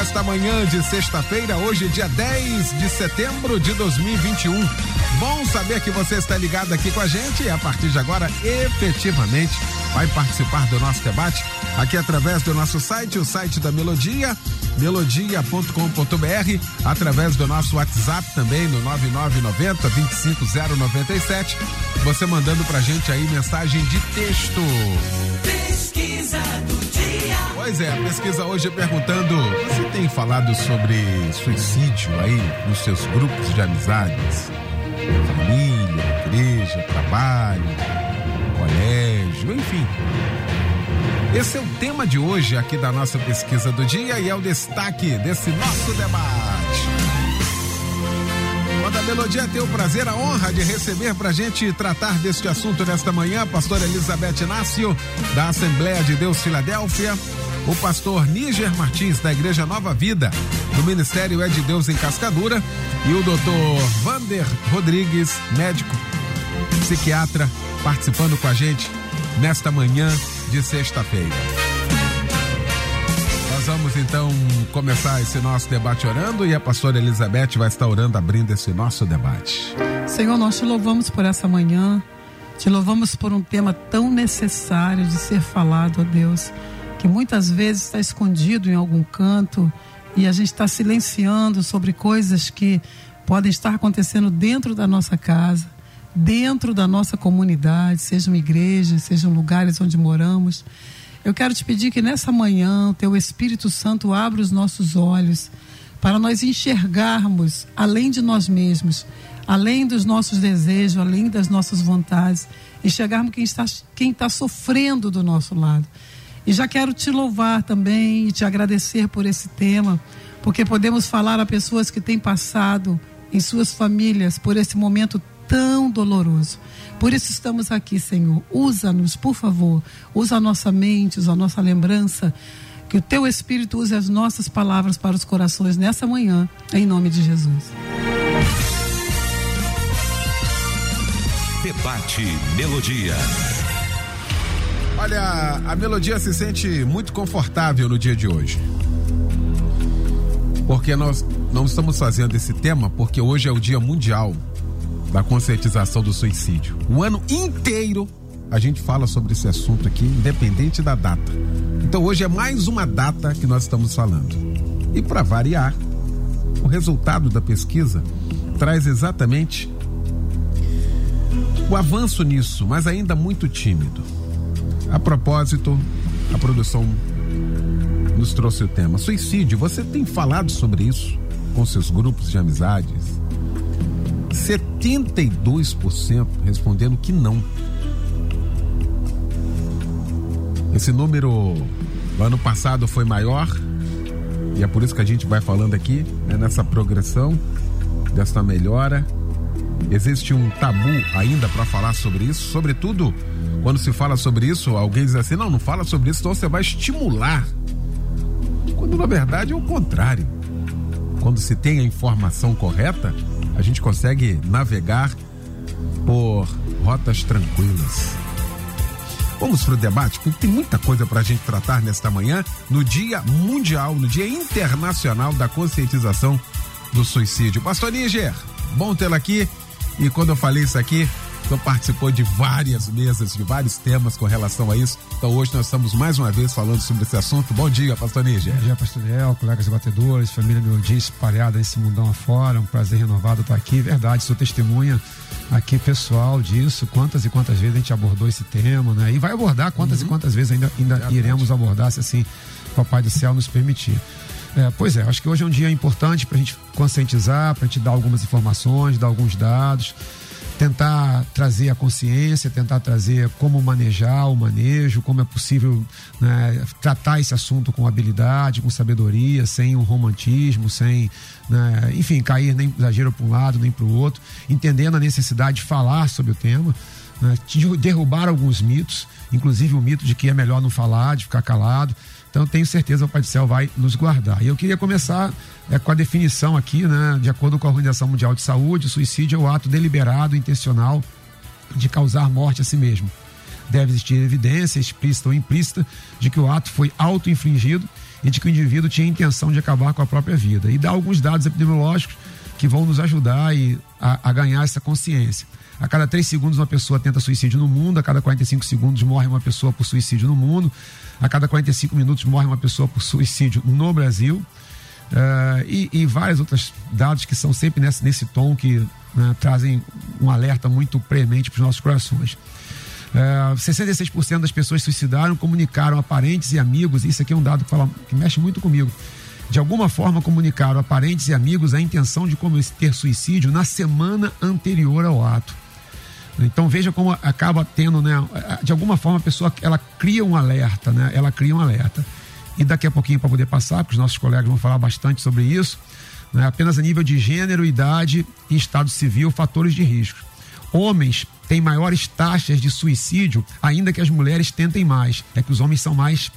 esta manhã de sexta-feira, hoje, dia 10 de setembro de 2021. Bom saber que você está ligado aqui com a gente e a partir de agora, efetivamente, vai participar do nosso debate aqui através do nosso site, o site da Melodia, melodia.com.br, através do nosso WhatsApp também no 9990 25097. Você mandando pra gente aí mensagem de texto. Pesquisa do. Pois é, a pesquisa hoje perguntando: você tem falado sobre suicídio aí nos seus grupos de amizades? Família, igreja, trabalho, colégio, enfim. Esse é o tema de hoje aqui da nossa pesquisa do dia e é o destaque desse nosso debate. Quando a Melodia tem o prazer, a honra de receber para a gente tratar deste assunto nesta manhã, pastora Elizabeth Inácio, da Assembleia de Deus Filadélfia, o pastor Níger Martins, da Igreja Nova Vida, do Ministério É de Deus em Cascadura, e o doutor Vander Rodrigues, médico, psiquiatra, participando com a gente nesta manhã de sexta-feira. Nós vamos então começar esse nosso debate orando e a pastora Elizabeth vai estar orando, abrindo esse nosso debate. Senhor, nós te louvamos por essa manhã, te louvamos por um tema tão necessário de ser falado, ó Deus, que muitas vezes está escondido em algum canto e a gente está silenciando sobre coisas que podem estar acontecendo dentro da nossa casa, dentro da nossa comunidade, sejam igrejas, sejam lugares onde moramos. Eu quero te pedir que nessa manhã o teu Espírito Santo abra os nossos olhos para nós enxergarmos além de nós mesmos, além dos nossos desejos, além das nossas vontades, enxergarmos quem está, quem está sofrendo do nosso lado. E já quero te louvar também e te agradecer por esse tema, porque podemos falar a pessoas que têm passado em suas famílias por esse momento tão doloroso. Por isso estamos aqui, Senhor. Usa-nos, por favor. Usa a nossa mente, usa a nossa lembrança. Que o teu Espírito use as nossas palavras para os corações nessa manhã, em nome de Jesus. Debate Melodia. Olha, a melodia se sente muito confortável no dia de hoje. Porque nós não estamos fazendo esse tema porque hoje é o Dia Mundial da Conscientização do Suicídio. O ano inteiro a gente fala sobre esse assunto aqui, independente da data. Então hoje é mais uma data que nós estamos falando. E para variar, o resultado da pesquisa traz exatamente o avanço nisso, mas ainda muito tímido. A propósito, a produção nos trouxe o tema suicídio. Você tem falado sobre isso com seus grupos de amizades? 72% respondendo que não. Esse número no ano passado foi maior e é por isso que a gente vai falando aqui, né, nessa progressão, dessa melhora. Existe um tabu ainda para falar sobre isso, sobretudo quando se fala sobre isso, alguém diz assim: não, não fala sobre isso, então você vai estimular. Quando na verdade é o contrário. Quando se tem a informação correta, a gente consegue navegar por rotas tranquilas. Vamos para o debate, porque tem muita coisa para a gente tratar nesta manhã, no Dia Mundial, no Dia Internacional da Conscientização do Suicídio. Pastor Níger, bom tê-lo aqui. E quando eu falei isso aqui, então participou de várias mesas, de vários temas com relação a isso. Então hoje nós estamos mais uma vez falando sobre esse assunto. Bom dia, pastor Níger. Bom dia, pastor Léo, colegas batedores, família Melodia espalhada nesse mundão afora. Um prazer renovado estar aqui. Verdade, sou testemunha aqui pessoal disso. Quantas e quantas vezes a gente abordou esse tema, né? E vai abordar quantas uhum. e quantas vezes ainda, ainda iremos abordar, se assim o Papai do Céu nos permitir. É, pois é, acho que hoje é um dia importante para a gente conscientizar, para a gente dar algumas informações, dar alguns dados. tentar trazer a consciência, tentar trazer como manejar o manejo, como é possível né, tratar esse assunto com habilidade, com sabedoria, sem um romantismo, sem, né, enfim, cair nem exagero para um lado nem para o outro, entendendo a necessidade de falar sobre o tema, né, de derrubar alguns mitos, inclusive o mito de que é melhor não falar, de ficar calado. Então tenho certeza que o Pai do Céu vai nos guardar. E eu queria começar é, com a definição aqui, né, de acordo com a Organização Mundial de Saúde, suicídio é o ato deliberado, intencional de causar morte a si mesmo. Deve existir evidência, explícita ou implícita, de que o ato foi auto-infligido e de que o indivíduo tinha intenção de acabar com a própria vida. E dá alguns dados epidemiológicos que vão nos ajudar a, a ganhar essa consciência. A cada três segundos uma pessoa tenta suicídio no mundo, a cada 45 segundos morre uma pessoa por suicídio no mundo, a cada 45 minutos morre uma pessoa por suicídio no Brasil. Uh, e, e vários outros dados que são sempre nesse, nesse tom que né, trazem um alerta muito premente para os nossos corações. Uh, 66% das pessoas suicidaram comunicaram a parentes e amigos, isso aqui é um dado que, fala, que mexe muito comigo. De alguma forma comunicaram a parentes e amigos a intenção de cometer suicídio na semana anterior ao ato. Então veja como acaba tendo, né? De alguma forma a pessoa ela cria um alerta, né? Ela cria um alerta. E daqui a pouquinho para poder passar, porque os nossos colegas vão falar bastante sobre isso, né? apenas a nível de gênero, idade e estado civil, fatores de risco. Homens têm maiores taxas de suicídio, ainda que as mulheres tentem mais. É que os homens são mais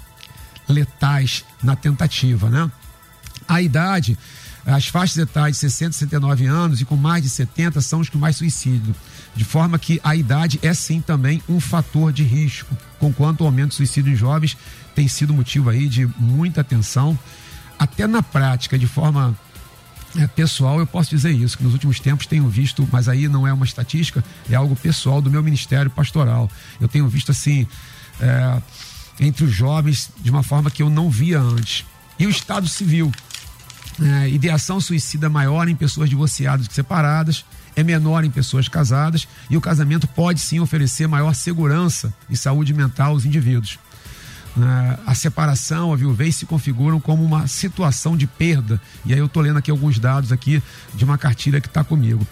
letais na tentativa, né? A idade, as faixas etárias de 60 e 69 anos e com mais de 70 são os que mais suicidam. De forma que a idade é sim também um fator de risco, conquanto o aumento de suicídio em jovens tem sido motivo aí de muita atenção. Até na prática, de forma é, pessoal, eu posso dizer isso, que nos últimos tempos tenho visto, mas aí não é uma estatística, é algo pessoal do meu ministério pastoral. Eu tenho visto assim, é, entre os jovens, de uma forma que eu não via antes. E o Estado Civil. É, ideação suicida maior em pessoas divorciadas que separadas, é menor em pessoas casadas e o casamento pode sim oferecer maior segurança e saúde mental aos indivíduos. Uh, a separação, a viuvez se configuram como uma situação de perda. E aí eu estou lendo aqui alguns dados aqui de uma cartilha que está comigo.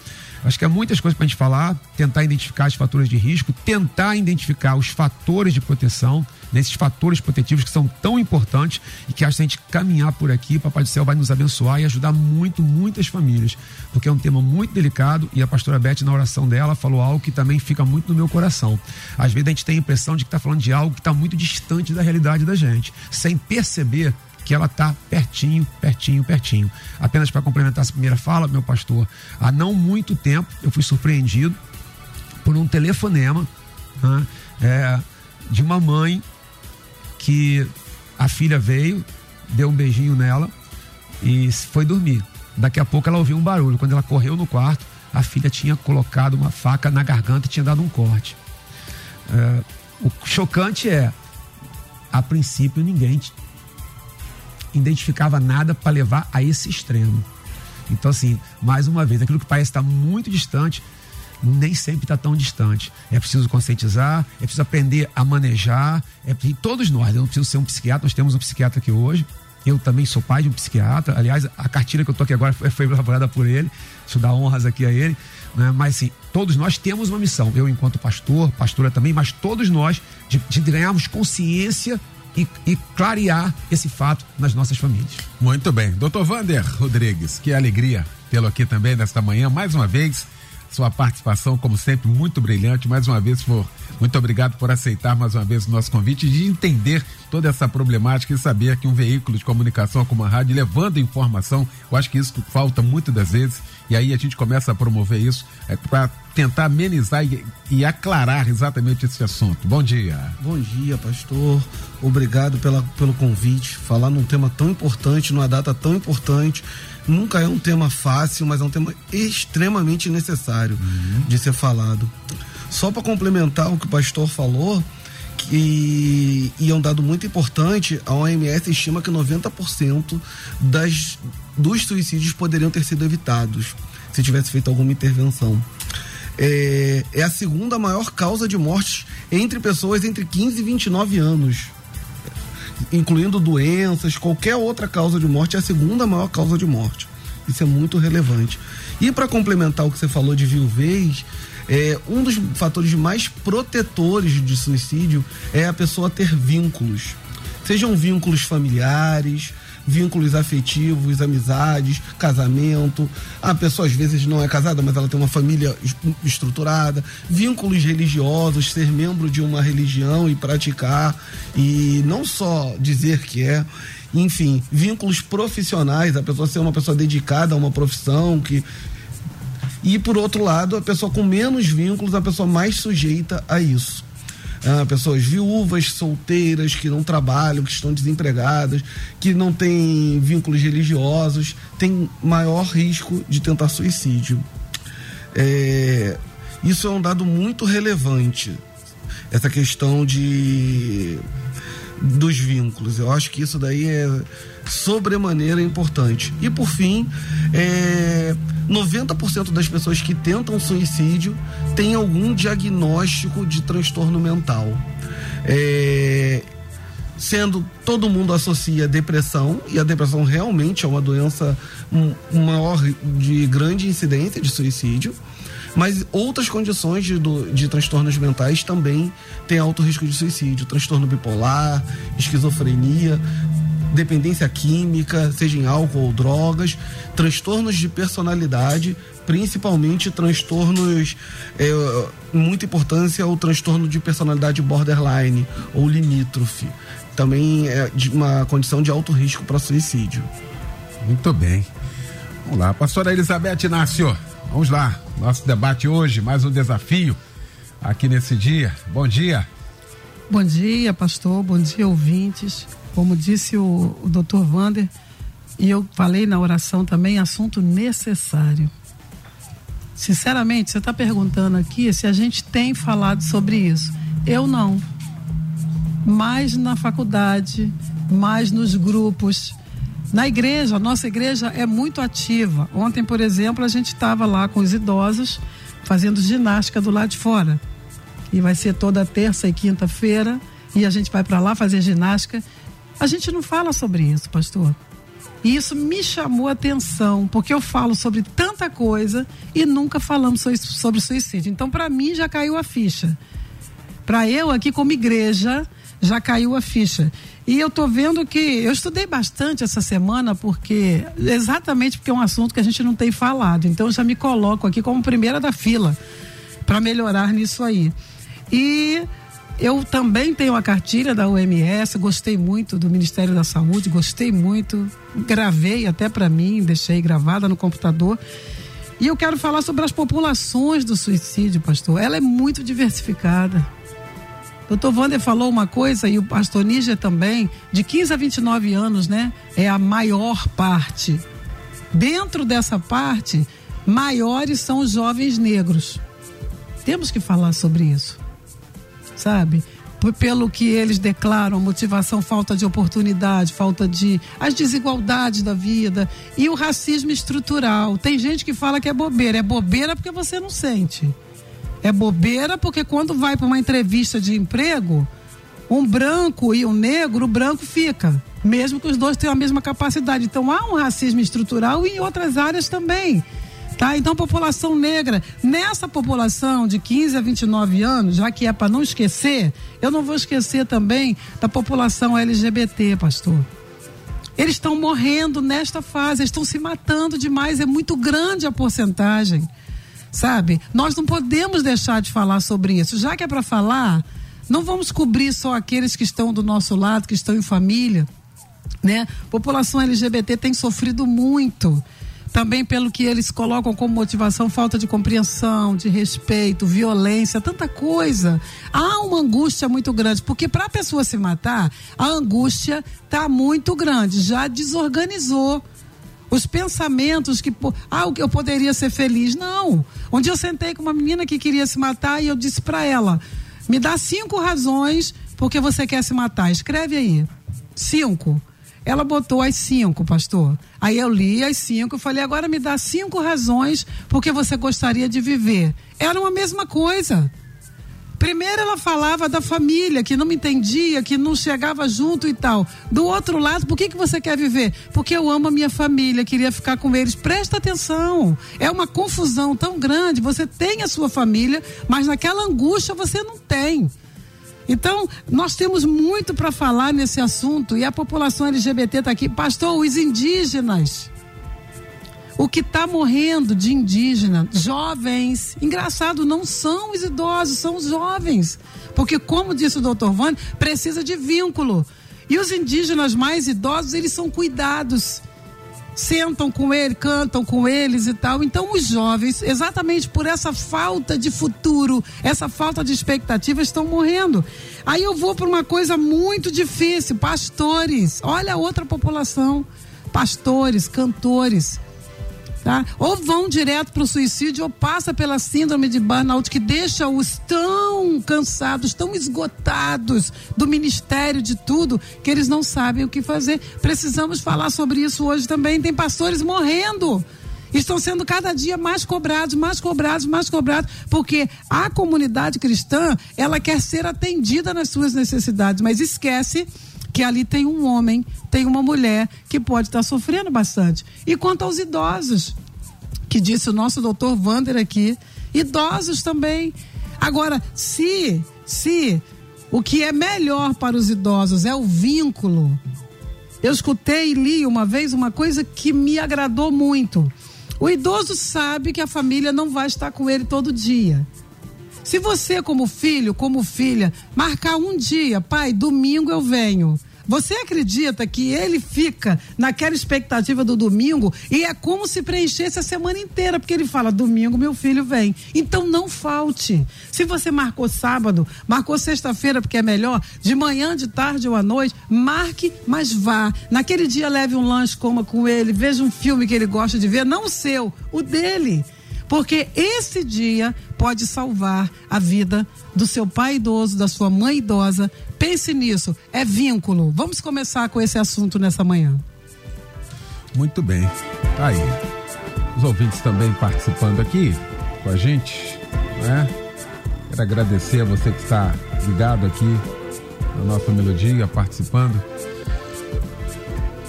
Acho que há muitas coisas para a gente falar, tentar identificar os fatores de risco, tentar identificar os fatores de proteção, nesses fatores protetivos que são tão importantes e que acho que a gente caminhar por aqui, Papai do Céu vai nos abençoar e ajudar muito, muitas famílias, porque é um tema muito delicado e a pastora Beth, na oração dela, falou algo que também fica muito no meu coração. Às vezes a gente tem a impressão de que está falando de algo que está muito distante da realidade da gente, sem perceber que ela está pertinho, pertinho, pertinho. Apenas para complementar essa primeira fala, meu pastor, há não muito tempo eu fui surpreendido por um telefonema né, é, de uma mãe que a filha veio, deu um beijinho nela e foi dormir. Daqui a pouco ela ouviu um barulho. Quando ela correu no quarto, a filha tinha colocado uma faca na garganta e tinha dado um corte. É, o chocante é, a princípio ninguém identificava nada para levar a esse extremo. Então, assim, mais uma vez, aquilo que parece estar muito distante, nem sempre está tão distante. É preciso conscientizar, é preciso aprender a manejar. É, e todos nós, eu não preciso ser um psiquiatra, nós temos um psiquiatra aqui hoje. Eu também sou pai de um psiquiatra. Aliás, a cartilha que eu estou aqui agora foi, foi elaborada por ele. Eu dar honras aqui a ele. Né? Mas, assim, todos nós temos uma missão. Eu, enquanto pastor, pastora também, mas todos nós, de, de ganharmos consciência e, e, clarear esse fato nas nossas famílias. Muito bem. Doutor Vander Rodrigues, que alegria tê-lo aqui também nesta manhã, mais uma vez. Sua participação, como sempre, muito brilhante. Mais uma vez, por, muito obrigado por aceitar mais uma vez o nosso convite de entender toda essa problemática e saber que um veículo de comunicação como a rádio, levando informação, eu acho que isso falta muitas das vezes. E aí a gente começa a promover isso é, para tentar amenizar e, e, aclarar exatamente esse assunto. Bom dia. Bom dia, pastor. Obrigado pela, pelo convite. Falar num tema tão importante, numa data tão importante. Nunca é um tema fácil, mas é um tema extremamente necessário uhum. de ser falado. Só para complementar o que o pastor falou, que, e é um dado muito importante, a OMS estima que 90% das, dos suicídios poderiam ter sido evitados se tivesse feito alguma intervenção. É, é a segunda maior causa de morte entre pessoas entre 15 e 29 anos. Incluindo doenças, qualquer outra causa de morte, é a segunda maior causa de morte. Isso é muito relevante. E para complementar o que você falou de viuvez, É, um dos fatores mais protetores de suicídio é a pessoa ter vínculos. Sejam vínculos familiares, vínculos afetivos, amizades, casamento. A pessoa às vezes não é casada, mas ela tem uma família estruturada, vínculos religiosos, ser membro de uma religião e praticar. E não só dizer que é, enfim, vínculos profissionais, a pessoa ser uma pessoa dedicada a uma profissão que e por outro lado, a pessoa com menos vínculos, a pessoa mais sujeita a isso ah, pessoas viúvas, solteiras, que não trabalham, que estão desempregadas, que não têm vínculos religiosos, têm maior risco de tentar suicídio. É, isso é um dado muito relevante, essa questão de dos vínculos. Eu acho que isso daí é sobremaneira importante. E por fim, é, 90% das pessoas que tentam suicídio têm algum diagnóstico de transtorno mental. É, sendo todo mundo associa depressão e a depressão realmente é uma doença maior de grande incidência de suicídio mas outras condições de, de transtornos mentais também têm alto risco de suicídio, transtorno bipolar, esquizofrenia, dependência química, seja em álcool ou drogas, transtornos de personalidade, principalmente transtornos, é, muita importância o transtorno de personalidade borderline ou limítrofe. Também é uma condição de alto risco para suicídio. Muito bem. Vamos lá, pastora Elizabeth Inácio. Vamos lá, nosso debate hoje, mais um desafio aqui nesse dia. Bom dia. Bom dia, pastor. Bom dia, ouvintes. Como disse o, o doutor Vander, e eu falei na oração também, assunto necessário. Sinceramente, você está perguntando aqui se a gente tem falado sobre isso. Eu não. Mais na faculdade, mais nos grupos na igreja, nossa igreja é muito ativa. Ontem, por exemplo, a gente estava lá com os idosos fazendo ginástica do lado de fora. E vai ser toda terça e quinta-feira. E a gente vai para lá fazer ginástica. A gente não fala sobre isso, pastor. E isso me chamou a atenção, porque eu falo sobre tanta coisa e nunca falamos sobre suicídio. Então, para mim, já caiu a ficha. Para eu, aqui como igreja, já caiu a ficha. E eu estou vendo que eu estudei bastante essa semana porque exatamente porque é um assunto que a gente não tem falado. Então eu já me coloco aqui como primeira da fila para melhorar nisso aí. E eu também tenho a cartilha da OMS, gostei muito do Ministério da Saúde, gostei muito, gravei até para mim, deixei gravada no computador. E eu quero falar sobre as populações do suicídio, pastor. Ela é muito diversificada. Doutor Wander falou uma coisa, e o pastor Níger também, de 15 a 29 anos, né? É a maior parte. Dentro dessa parte, maiores são os jovens negros. Temos que falar sobre isso, sabe? Pelo que eles declaram, motivação, falta de oportunidade, falta de. as desigualdades da vida e o racismo estrutural. Tem gente que fala que é bobeira. É bobeira porque você não sente. É bobeira porque quando vai para uma entrevista de emprego, um branco e um negro, o branco fica, mesmo que os dois tenham a mesma capacidade. Então há um racismo estrutural e em outras áreas também. Tá? Então, população negra, nessa população de 15 a 29 anos, já que é para não esquecer, eu não vou esquecer também da população LGBT, pastor. Eles estão morrendo nesta fase, eles estão se matando demais, é muito grande a porcentagem sabe? Nós não podemos deixar de falar sobre isso. Já que é para falar, não vamos cobrir só aqueles que estão do nosso lado, que estão em família, né? População LGBT tem sofrido muito. Também pelo que eles colocam como motivação, falta de compreensão, de respeito, violência, tanta coisa. Há uma angústia muito grande, porque para a pessoa se matar, a angústia está muito grande, já desorganizou os pensamentos que ah, eu poderia ser feliz. Não. Um dia eu sentei com uma menina que queria se matar e eu disse para ela: me dá cinco razões porque você quer se matar. Escreve aí. Cinco. Ela botou as cinco, pastor. Aí eu li as cinco e falei: agora me dá cinco razões porque você gostaria de viver. Era uma mesma coisa. Primeiro ela falava da família, que não me entendia, que não chegava junto e tal. Do outro lado, por que, que você quer viver? Porque eu amo a minha família, queria ficar com eles. Presta atenção. É uma confusão tão grande. Você tem a sua família, mas naquela angústia você não tem. Então, nós temos muito para falar nesse assunto e a população LGBT está aqui. Pastor, os indígenas. O que está morrendo de indígena, jovens, engraçado, não são os idosos, são os jovens. Porque, como disse o doutor Vane, precisa de vínculo. E os indígenas mais idosos, eles são cuidados sentam com ele, cantam com eles e tal. Então, os jovens, exatamente por essa falta de futuro, essa falta de expectativa, estão morrendo. Aí eu vou para uma coisa muito difícil: pastores. Olha a outra população. Pastores, cantores tá? Ou vão direto para o suicídio ou passa pela síndrome de burnout que deixa-os tão cansados, tão esgotados do ministério de tudo que eles não sabem o que fazer. Precisamos falar sobre isso hoje também. Tem pastores morrendo estão sendo cada dia mais cobrados, mais cobrados, mais cobrados, porque a comunidade cristã, ela quer ser atendida nas suas necessidades, mas esquece que ali tem um homem, tem uma mulher que pode estar sofrendo bastante. E quanto aos idosos, que disse o nosso doutor Vander aqui, idosos também. Agora, se, se o que é melhor para os idosos é o vínculo, eu escutei e li uma vez uma coisa que me agradou muito. O idoso sabe que a família não vai estar com ele todo dia. Se você, como filho, como filha, marcar um dia, pai, domingo eu venho. Você acredita que ele fica naquela expectativa do domingo e é como se preenchesse a semana inteira, porque ele fala: domingo meu filho vem. Então não falte. Se você marcou sábado, marcou sexta-feira, porque é melhor, de manhã, de tarde ou à noite, marque, mas vá. Naquele dia leve um lanche, coma com ele, veja um filme que ele gosta de ver, não o seu, o dele. Porque esse dia pode salvar a vida do seu pai idoso, da sua mãe idosa. Pense nisso, é vínculo. Vamos começar com esse assunto nessa manhã. Muito bem. Tá aí. Os ouvintes também participando aqui com a gente, né? Quero agradecer a você que está ligado aqui na nossa melodia, participando.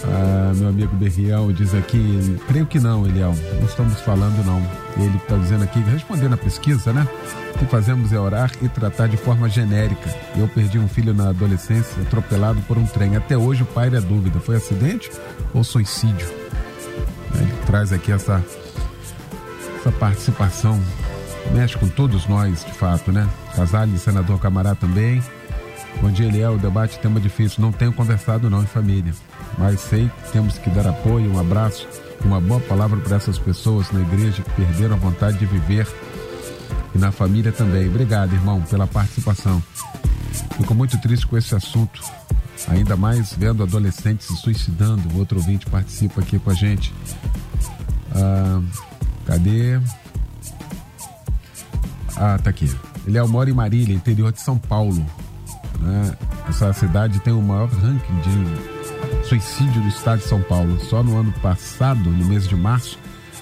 Ah, meu amigo Berriel diz aqui, creio que não, Eliel, não estamos falando não. Ele está dizendo aqui, respondendo a pesquisa, né? O que fazemos é orar e tratar de forma genérica. Eu perdi um filho na adolescência, atropelado por um trem. Até hoje o pai é dúvida, foi acidente ou suicídio? Ele traz aqui essa, essa participação, mexe com todos nós, de fato, né? Casale, senador Camará também. Bom dia, Eliel. O debate tema difícil. Não tenho conversado não em família mas sei que temos que dar apoio, um abraço uma boa palavra para essas pessoas na igreja que perderam a vontade de viver e na família também. Obrigado, irmão, pela participação. Fico muito triste com esse assunto, ainda mais vendo adolescentes se suicidando. O outro ouvinte participa aqui com a gente. Ah, cadê? Ah, tá aqui. Ele é mora em Marília, interior de São Paulo. Né? Essa cidade tem o maior ranking de suicídio do estado de São Paulo. Só no ano passado, no mês de março,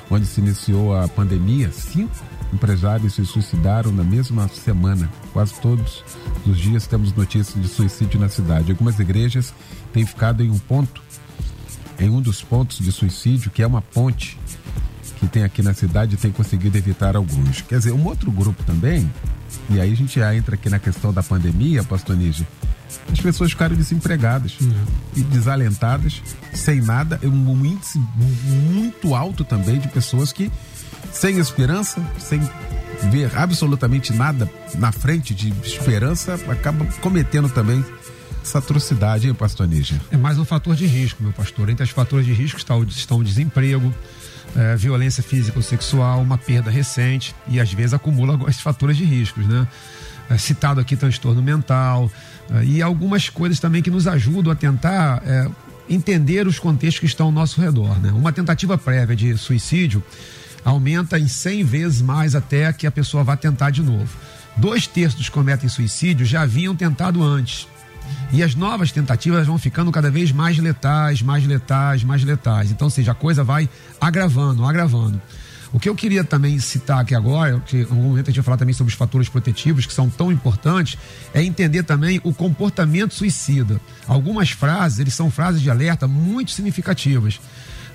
onde se iniciou a pandemia, cinco empresários se suicidaram na mesma semana. Quase todos os dias temos notícias de suicídio na cidade. Algumas igrejas têm ficado em um ponto, em um dos pontos de suicídio, que é uma ponte que tem aqui na cidade, tem conseguido evitar alguns. Quer dizer, um outro grupo também, e aí a gente já entra aqui na questão da pandemia, Pastor Níger, as pessoas ficaram desempregadas uhum. e desalentadas, sem nada, um índice muito alto também de pessoas que sem esperança, sem ver absolutamente nada na frente de esperança, acabam cometendo também essa atrocidade, hein, pastor Níger? É mais um fator de risco, meu pastor. Entre os fatores de risco está o, estão o desemprego, é, violência física ou sexual, uma perda recente e às vezes acumula esses fatores de riscos, né? É, citado aqui transtorno mental, e algumas coisas também que nos ajudam a tentar é, entender os contextos que estão ao nosso redor. Né? Uma tentativa prévia de suicídio aumenta em 100 vezes mais até que a pessoa vá tentar de novo. Dois terços que cometem suicídio já haviam tentado antes. E as novas tentativas vão ficando cada vez mais letais, mais letais, mais letais. Então, ou seja, a coisa vai agravando, agravando. O que eu queria também citar aqui agora, que algum momento a gente vai falar também sobre os fatores protetivos que são tão importantes, é entender também o comportamento suicida. Algumas frases, eles são frases de alerta muito significativas.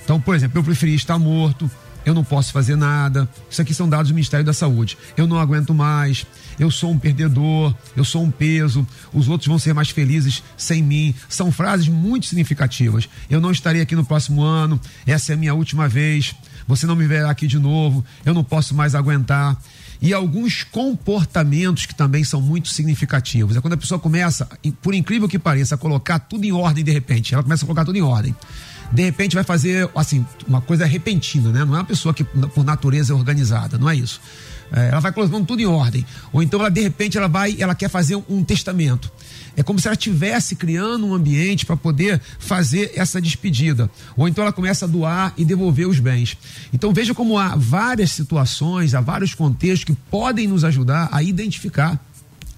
Então, por exemplo, eu preferi estar morto, eu não posso fazer nada. Isso aqui são dados do Ministério da Saúde. Eu não aguento mais, eu sou um perdedor, eu sou um peso, os outros vão ser mais felizes sem mim. São frases muito significativas. Eu não estarei aqui no próximo ano, essa é a minha última vez. Você não me verá aqui de novo, eu não posso mais aguentar. E alguns comportamentos que também são muito significativos. É quando a pessoa começa, por incrível que pareça, a colocar tudo em ordem de repente. Ela começa a colocar tudo em ordem de repente vai fazer, assim, uma coisa repentina, né? Não é uma pessoa que por natureza é organizada, não é isso. É, ela vai colocando tudo em ordem. Ou então ela, de repente, ela vai, ela quer fazer um, um testamento. É como se ela estivesse criando um ambiente para poder fazer essa despedida. Ou então ela começa a doar e devolver os bens. Então veja como há várias situações, há vários contextos que podem nos ajudar a identificar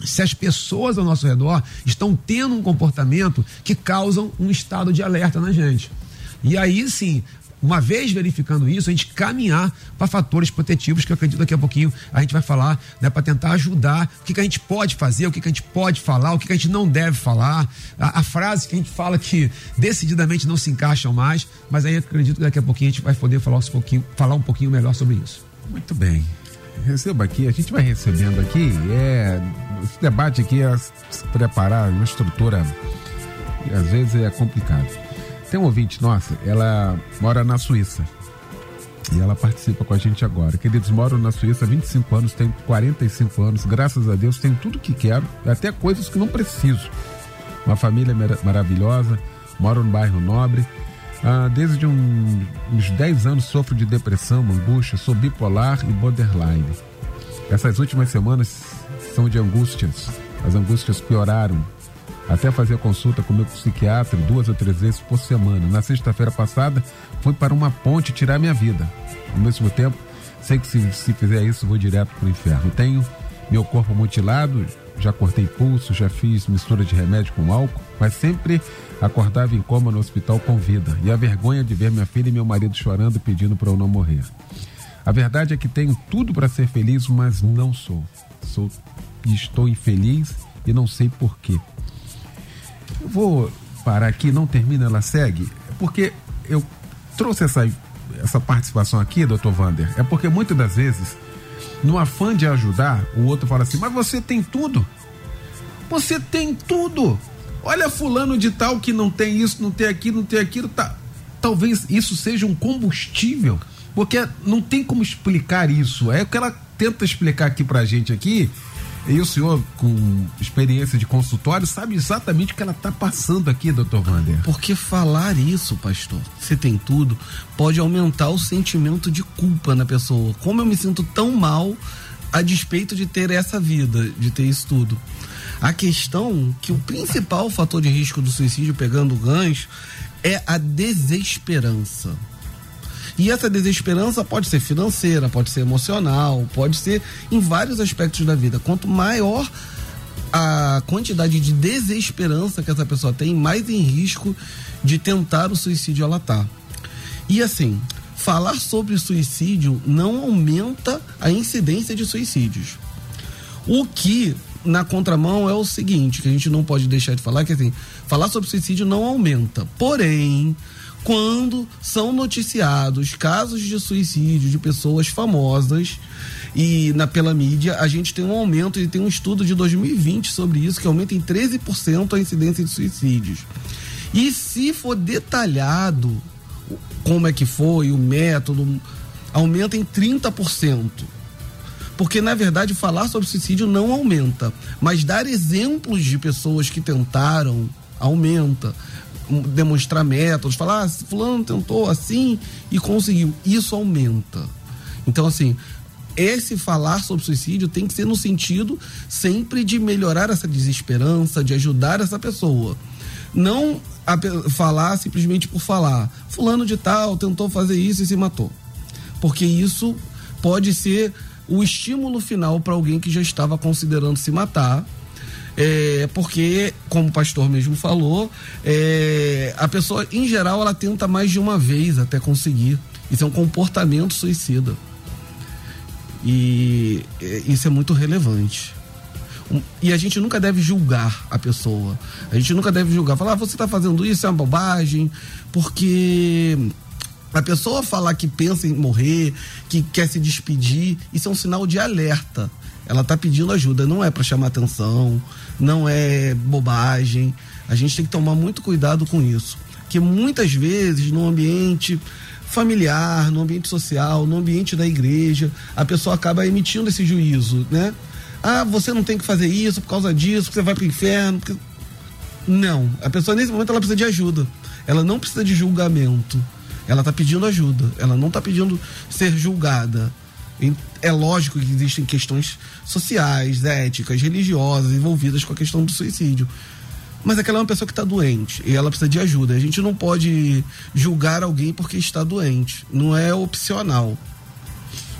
se as pessoas ao nosso redor estão tendo um comportamento que causam um estado de alerta na gente. E aí sim, uma vez verificando isso, a gente caminhar para fatores protetivos, que eu acredito daqui a pouquinho a gente vai falar, né, para tentar ajudar o que, que, a gente pode fazer, o que, que, a gente pode falar, o que, que a gente não deve falar, a, a, frase que a gente fala que decididamente não se encaixam mais, mas aí eu acredito que daqui a pouquinho a gente vai poder falar um pouquinho, falar um pouquinho melhor sobre isso. Muito bem. Receba aqui, a gente vai recebendo aqui, é, esse debate aqui é preparar uma estrutura, às vezes é complicado. Tem um ouvinte nossa, ela mora na Suíça. E ela participa com a gente agora. Queridos, moram na Suíça há 25 anos, tenho 45 anos, graças a Deus tenho tudo que quero, até coisas que não preciso. Uma família maravilhosa, moro no bairro nobre. Ah, desde um, uns 10 anos sofro de depressão, angústia, sou bipolar e borderline. Essas últimas semanas são de angústias. As angústias pioraram até fazer consulta com meu psiquiatra duas ou três vezes por semana. Na sexta-feira passada, fui para uma ponte tirar minha vida. Ao mesmo tempo, sei que se, se fizer isso, vou direto para o inferno. Tenho meu corpo mutilado, já cortei pulso, já fiz mistura de remédio com álcool, mas sempre acordava em coma no hospital com vida. E a vergonha de ver minha filha e meu marido chorando pedindo para eu não morrer. A verdade é que tenho tudo para ser feliz, mas não sou. Sou estou infeliz e não sei porquê. Vou parar aqui, não termina, ela segue, porque eu trouxe essa, essa participação aqui, doutor Vander, é porque muitas das vezes, no afã de ajudar, o outro fala assim, mas você tem tudo. Você tem tudo. Olha fulano de tal que não tem isso, não tem aquilo, não tem aquilo, tá. Talvez isso seja um combustível, porque não tem como explicar isso. É o que ela tenta explicar aqui pra gente aqui, e o senhor, com experiência de consultório, sabe exatamente o que ela está passando aqui, doutor Wander. Porque falar isso, pastor, se tem tudo, pode aumentar o sentimento de culpa na pessoa. Como eu me sinto tão mal a despeito de ter essa vida, de ter isso tudo. A questão que o principal fator de risco do suicídio, pegando o gancho, é a desesperança. E essa desesperança pode ser financeira, pode ser emocional, pode ser em vários aspectos da vida. Quanto maior a quantidade de desesperança que essa pessoa tem, mais em risco de tentar o suicídio ela tá. E assim, falar sobre suicídio não aumenta a incidência de suicídios. O que na contramão é o seguinte, que a gente não pode deixar de falar que assim, falar sobre suicídio não aumenta. Porém, quando são noticiados casos de suicídio de pessoas famosas e na pela mídia, a gente tem um aumento e tem um estudo de 2020 sobre isso que aumenta em 13% a incidência de suicídios. E se for detalhado como é que foi, o método, aumenta em 30%. Porque, na verdade, falar sobre suicídio não aumenta, mas dar exemplos de pessoas que tentaram aumenta demonstrar métodos, falar, ah, fulano tentou assim e conseguiu. Isso aumenta. Então, assim, esse falar sobre suicídio tem que ser no sentido sempre de melhorar essa desesperança, de ajudar essa pessoa. Não a, falar simplesmente por falar. Fulano de tal tentou fazer isso e se matou. Porque isso pode ser o estímulo final para alguém que já estava considerando se matar é, porque, como o pastor mesmo falou, é, a pessoa, em geral, ela tenta mais de uma vez até conseguir. Isso é um comportamento suicida. E é, isso é muito relevante. E a gente nunca deve julgar a pessoa. A gente nunca deve julgar, falar, ah, você está fazendo isso, é uma bobagem, porque a pessoa falar que pensa em morrer, que quer se despedir, isso é um sinal de alerta. Ela está pedindo ajuda, não é para chamar atenção, não é bobagem. A gente tem que tomar muito cuidado com isso. Que muitas vezes no ambiente familiar, no ambiente social, no ambiente da igreja, a pessoa acaba emitindo esse juízo, né? Ah, você não tem que fazer isso por causa disso, você vai para o inferno. porque- Não, a pessoa nesse momento ela precisa de ajuda. Ela não precisa de julgamento. Ela está pedindo ajuda. Ela não está pedindo ser julgada. É lógico que existem questões sociais, éticas, religiosas envolvidas com a questão do suicídio. Mas aquela é uma pessoa que está doente e ela precisa de ajuda. A gente não pode julgar alguém porque está doente. Não é opcional.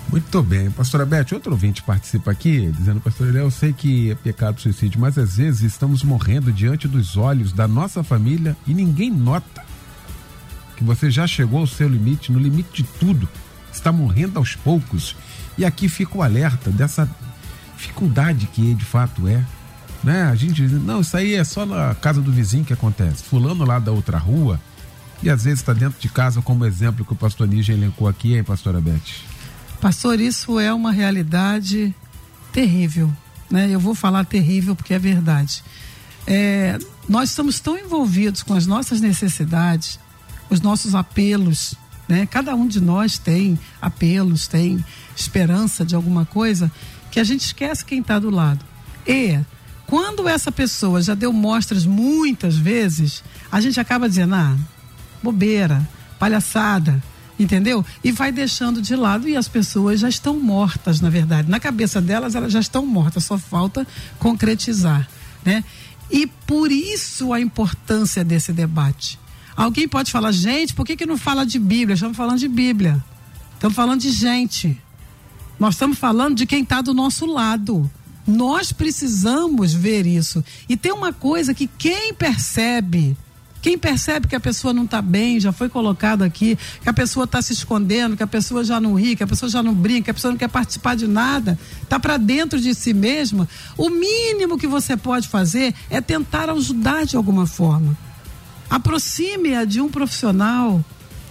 Muito bem. Pastora Beth, outro ouvinte participa aqui, dizendo, pastor Eliel, eu sei que é pecado suicídio, mas às vezes estamos morrendo diante dos olhos da nossa família e ninguém nota que você já chegou ao seu limite, no limite de tudo. Está morrendo aos poucos. E aqui fica o alerta dessa dificuldade que de fato é. Né? A gente diz, não, isso aí é só na casa do vizinho que acontece. Fulano lá da outra rua, e às vezes está dentro de casa, como exemplo que o pastor Níger elencou aqui, hein, pastora Beth? Pastor, isso é uma realidade terrível. Né? Eu vou falar terrível porque é verdade. É, nós estamos tão envolvidos com as nossas necessidades, os nossos apelos. Né? Cada um de nós tem apelos, tem esperança de alguma coisa, que a gente esquece quem está do lado. E quando essa pessoa já deu mostras muitas vezes, a gente acaba dizendo, ah, bobeira, palhaçada, entendeu? E vai deixando de lado e as pessoas já estão mortas, na verdade. Na cabeça delas, elas já estão mortas, só falta concretizar, né? E por isso a importância desse debate. Alguém pode falar, gente, por que, que não fala de Bíblia? Estamos falando de Bíblia. Estamos falando de gente. Nós estamos falando de quem está do nosso lado. Nós precisamos ver isso. E tem uma coisa que quem percebe, quem percebe que a pessoa não está bem, já foi colocado aqui, que a pessoa está se escondendo, que a pessoa já não ri, que a pessoa já não brinca, que a pessoa não quer participar de nada, está para dentro de si mesma, o mínimo que você pode fazer é tentar ajudar de alguma forma. Aproxime-a de um profissional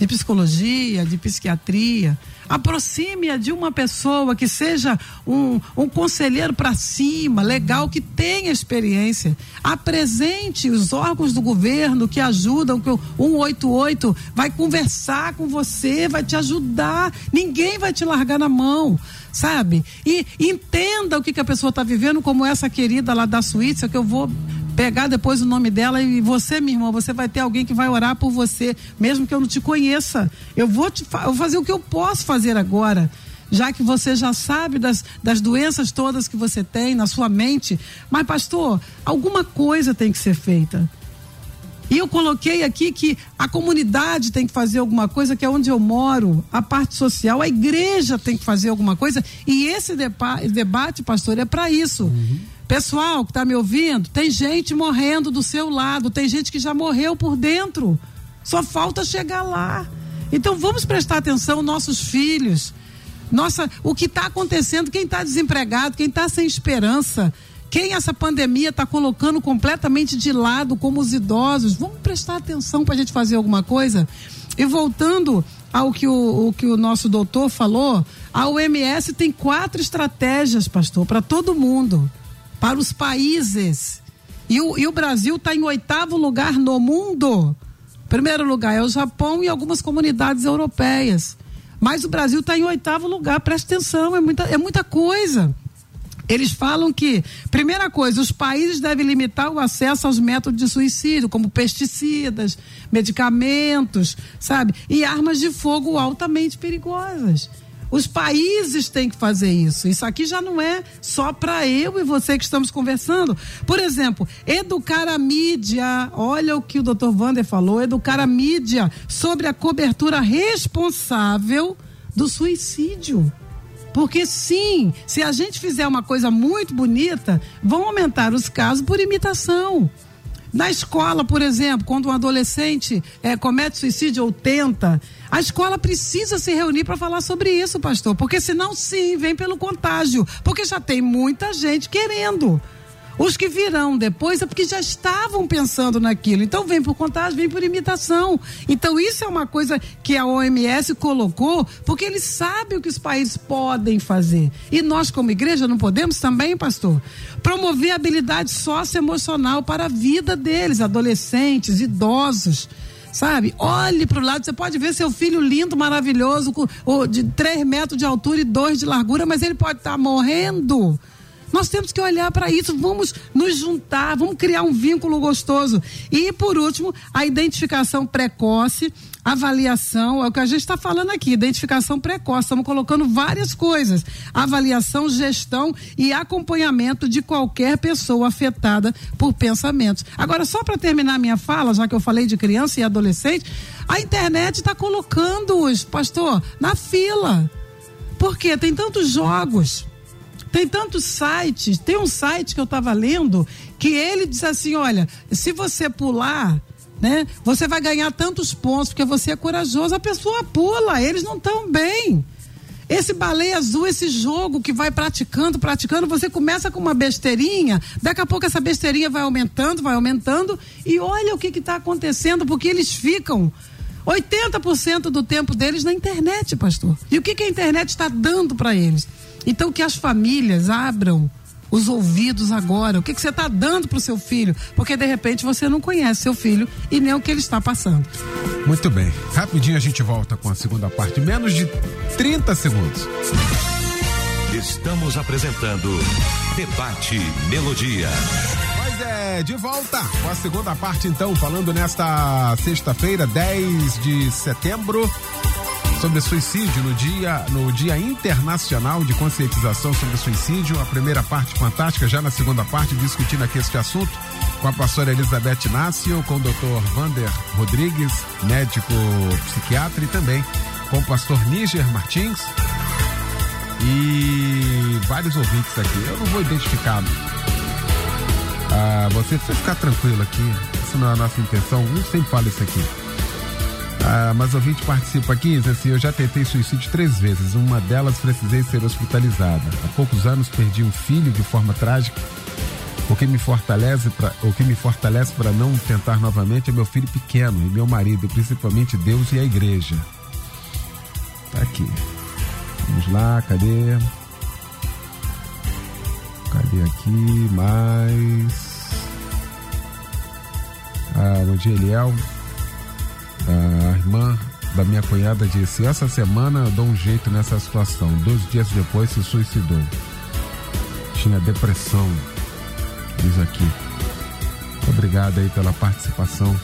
de psicologia, de psiquiatria. Aproxime-a de uma pessoa que seja um, um conselheiro para cima, legal, que tenha experiência. Apresente os órgãos do governo que ajudam, que o 188 vai conversar com você, vai te ajudar. Ninguém vai te largar na mão, sabe? E entenda o que, que a pessoa está vivendo, como essa querida lá da Suíça, que eu vou pegar depois o nome dela e você, minha irmã, você vai ter alguém que vai orar por você, mesmo que eu não te conheça. Eu vou te eu fazer o que eu posso fazer agora. Já que você já sabe das, das doenças todas que você tem na sua mente. Mas, pastor, alguma coisa tem que ser feita. E eu coloquei aqui que a comunidade tem que fazer alguma coisa, que é onde eu moro, a parte social, a igreja tem que fazer alguma coisa. E esse deba debate, pastor, é para isso. Pessoal que está me ouvindo, tem gente morrendo do seu lado, tem gente que já morreu por dentro. Só falta chegar lá. Então vamos prestar atenção, nossos filhos. Nossa, o que está acontecendo, quem está desempregado, quem está sem esperança, quem essa pandemia está colocando completamente de lado, como os idosos. Vamos prestar atenção para a gente fazer alguma coisa? E voltando ao que o, o que o nosso doutor falou, a OMS tem quatro estratégias, pastor, para todo mundo, para os países. E o, e o Brasil está em oitavo lugar no mundo. Primeiro lugar é o Japão e algumas comunidades europeias. Mas o Brasil está em oitavo lugar, presta atenção, é muita, é muita coisa. Eles falam que, primeira coisa, os países devem limitar o acesso aos métodos de suicídio, como pesticidas, medicamentos, sabe? E armas de fogo altamente perigosas. Os países têm que fazer isso. Isso aqui já não é só para eu e você que estamos conversando. Por exemplo, educar a mídia. Olha o que o Dr. Wander falou: educar a mídia sobre a cobertura responsável do suicídio. Porque sim, se a gente fizer uma coisa muito bonita, vão aumentar os casos por imitação. Na escola, por exemplo, quando um adolescente é, comete suicídio ou tenta, a escola precisa se reunir para falar sobre isso, pastor. Porque senão, sim, vem pelo contágio. Porque já tem muita gente querendo. Os que virão depois é porque já estavam pensando naquilo. Então vem por contágio, vem por imitação. Então isso é uma coisa que a OMS colocou, porque eles sabem o que os países podem fazer. E nós, como igreja, não podemos também, pastor, promover habilidade socioemocional para a vida deles, adolescentes, idosos sabe? Olhe para o lado, você pode ver seu filho lindo, maravilhoso, com, de 3 metros de altura e 2 de largura, mas ele pode estar tá morrendo nós temos que olhar para isso, vamos nos juntar, vamos criar um vínculo gostoso. E, por último, a identificação precoce avaliação, é o que a gente está falando aqui, identificação precoce, estamos colocando várias coisas, avaliação, gestão e acompanhamento de qualquer pessoa afetada por pensamentos. Agora, só para terminar minha fala, já que eu falei de criança e adolescente, a internet está colocando-os, pastor, na fila. Porque tem tantos jogos, tem tantos sites, tem um site que eu estava lendo que ele diz assim: olha, se você pular, né, você vai ganhar tantos pontos porque você é corajoso. A pessoa pula, eles não estão bem. Esse baleia azul, esse jogo que vai praticando, praticando, você começa com uma besteirinha, daqui a pouco essa besteirinha vai aumentando, vai aumentando, e olha o que está acontecendo, porque eles ficam 80% do tempo deles na internet, pastor. E o que, que a internet está dando para eles? Então que as famílias abram os ouvidos agora. O que, que você está dando para o seu filho? Porque de repente você não conhece seu filho e nem o que ele está passando. Muito bem. Rapidinho a gente volta com a segunda parte. Menos de 30 segundos. Estamos apresentando Debate Melodia. Pois é, de volta com a segunda parte então, falando nesta sexta-feira, 10 de setembro sobre suicídio no dia, no dia internacional de conscientização sobre suicídio. A primeira parte fantástica, já na segunda parte, discutindo aqui este assunto com a pastora Elizabeth Inácio, com o doutor Vander Rodrigues, médico psiquiatra, e também com o pastor Níger Martins e vários ouvintes aqui. Eu não vou identificar ah, você precisa ficar tranquilo aqui. Isso não é a nossa intenção. Eu sempre falo isso aqui. Ah, mas ouvinte participa aqui diz assim: Eu já tentei suicídio três vezes. Uma delas precisei ser hospitalizada. Há poucos anos perdi um filho de forma trágica. O que me fortalece para o que me fortalece para não tentar novamente é meu filho pequeno e meu marido, principalmente Deus e a igreja. Tá aqui. Vamos lá, cadê? Cadê aqui? Mais. Ah, bom dia, Eliel. A irmã da minha cunhada disse: Essa semana eu dou um jeito nessa situação. Dois dias depois se suicidou. Tinha depressão. Diz aqui. Obrigado aí pela participação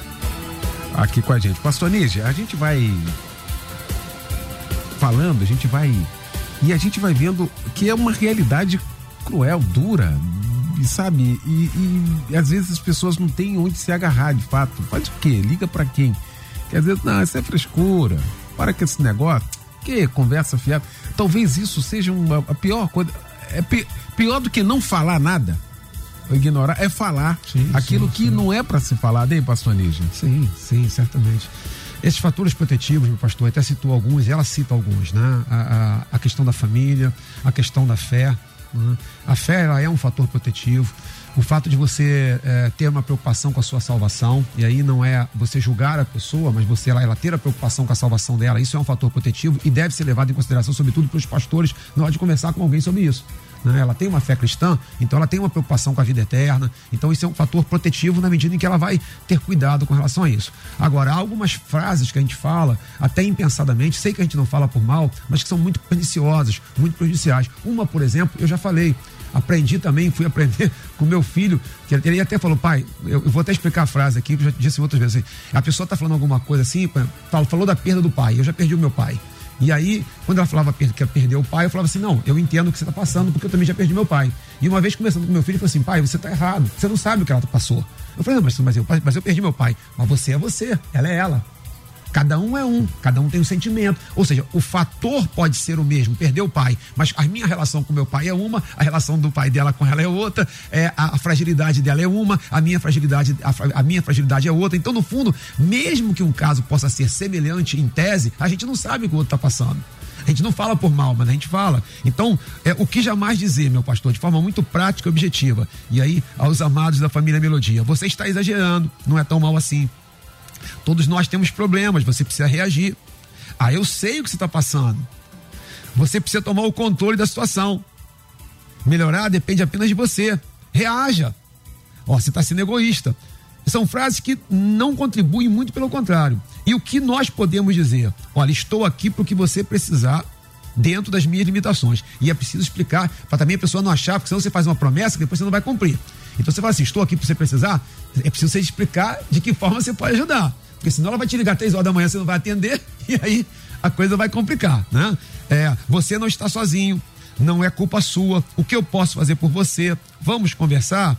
aqui com a gente. Pastor Nígia, a gente vai falando, a gente vai. E a gente vai vendo que é uma realidade cruel, dura, sabe? E, e, e, às vezes as pessoas não têm onde se agarrar de fato. Faz o quê? Liga para quem? Quer dizer, não, isso é frescura. Para com esse negócio. Que conversa fiada. Talvez isso seja uma, a pior coisa. É pi, pior do que não falar nada. Ignorar é falar sim, aquilo sim, que sim. não é para se falar, né, pastor Nígia? Sim, sim, certamente. Esses fatores protetivos, meu pastor, até citou alguns, ela cita alguns, né? A, a, a questão da família, a questão da fé. Né? A fé ela é um fator protetivo o fato de você é, ter uma preocupação com a sua salvação, e aí não é você julgar a pessoa, mas você ela, ela ter a preocupação com a salvação dela, isso é um fator protetivo e deve ser levado em consideração, sobretudo para os pastores, na hora de conversar com alguém sobre isso. Né? Ela tem uma fé cristã, então ela tem uma preocupação com a vida eterna, então isso é um fator protetivo na medida em que ela vai ter cuidado com relação a isso. Agora, há algumas frases que a gente fala, até impensadamente, sei que a gente não fala por mal, mas que são muito perniciosas, muito prejudiciais. Uma, por exemplo, eu já falei, aprendi também, fui aprender com meu filho, que ele até falou, pai, eu, vou até explicar a frase aqui, eu já disse outras vezes. Assim, a pessoa está falando alguma coisa assim, falou, falou da perda do pai, eu já perdi o meu pai. E aí, quando ela falava que ia perder o pai, eu falava assim: não, eu entendo o que você está passando, porque eu também já perdi meu pai. E uma vez conversando com meu filho, ele falou assim: pai, você está errado, você não sabe o que ela passou. Eu falei: não, mas, mas, eu, mas eu perdi meu pai. Mas você é você, ela é ela. Cada um é um, cada um tem um sentimento. Ou seja, o fator pode ser o mesmo, perder o pai, mas a minha relação com meu pai é uma, a relação do pai dela com ela é outra, é, a, a fragilidade dela é uma, a minha fragilidade, a, a, minha fragilidade é outra. Então, no fundo, mesmo que um caso possa ser semelhante em tese, a gente não sabe o que o outro está passando. A gente não fala por mal, mas a gente fala. Então, é, o que jamais dizer, meu pastor, de forma muito prática e objetiva. E aí, aos amados da família Melodia, você está exagerando, não é tão mal assim. Todos nós temos problemas, você precisa reagir. Ah, eu sei o que você está passando. Você precisa tomar o controle da situação. Melhorar depende apenas de você. Reaja. Ó, você está sendo egoísta. São frases que não contribuem muito, pelo contrário. E o que nós podemos dizer? Olha, estou aqui para o que você precisar dentro das minhas limitações. E é preciso explicar para também a pessoa não achar, porque senão você faz uma promessa que depois você não vai cumprir. Então você fala assim: estou aqui para você precisar, é preciso você explicar de que forma você pode ajudar. Porque senão ela vai te ligar três horas da manhã, você não vai atender, e aí a coisa vai complicar, né? É, você não está sozinho, não é culpa sua. O que eu posso fazer por você? Vamos conversar?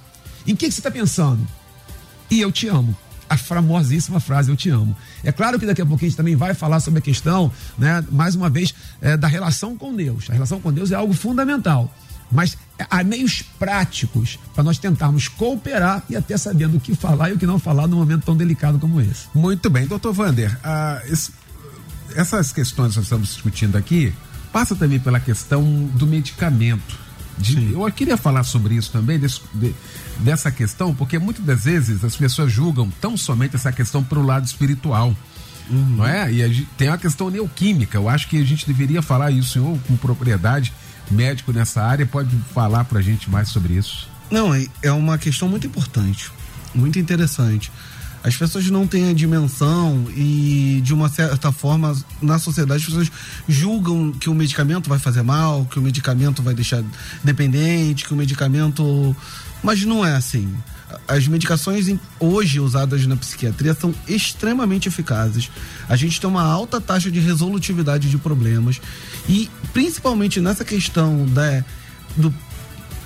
Em que, que você está pensando? E eu te amo a famosíssima frase eu te amo. É claro que daqui a pouco a gente também vai falar sobre a questão, né, mais uma vez, é, da relação com Deus. A relação com Deus é algo fundamental. Mas há meios práticos para nós tentarmos cooperar e até sabendo o que falar e o que não falar num momento tão delicado como esse. Muito bem, doutor Vander, ah, esse, essas questões que nós estamos discutindo aqui passa também pela questão do medicamento. De, eu queria falar sobre isso também, desse, de, dessa questão, porque muitas das vezes as pessoas julgam tão somente essa questão para o lado espiritual. Uhum. Não é? E gente, tem a questão neoquímica. Eu acho que a gente deveria falar isso ou com propriedade. Médico nessa área pode falar para a gente mais sobre isso. Não, é, é uma questão muito importante, muito interessante. As pessoas não têm a dimensão e, de uma certa forma, na sociedade, as pessoas julgam que o medicamento vai fazer mal, que o medicamento vai deixar dependente, que o medicamento. Mas não é assim. As medicações hoje usadas na psiquiatria são extremamente eficazes. A gente tem uma alta taxa de resolutividade de problemas e, principalmente nessa questão da, do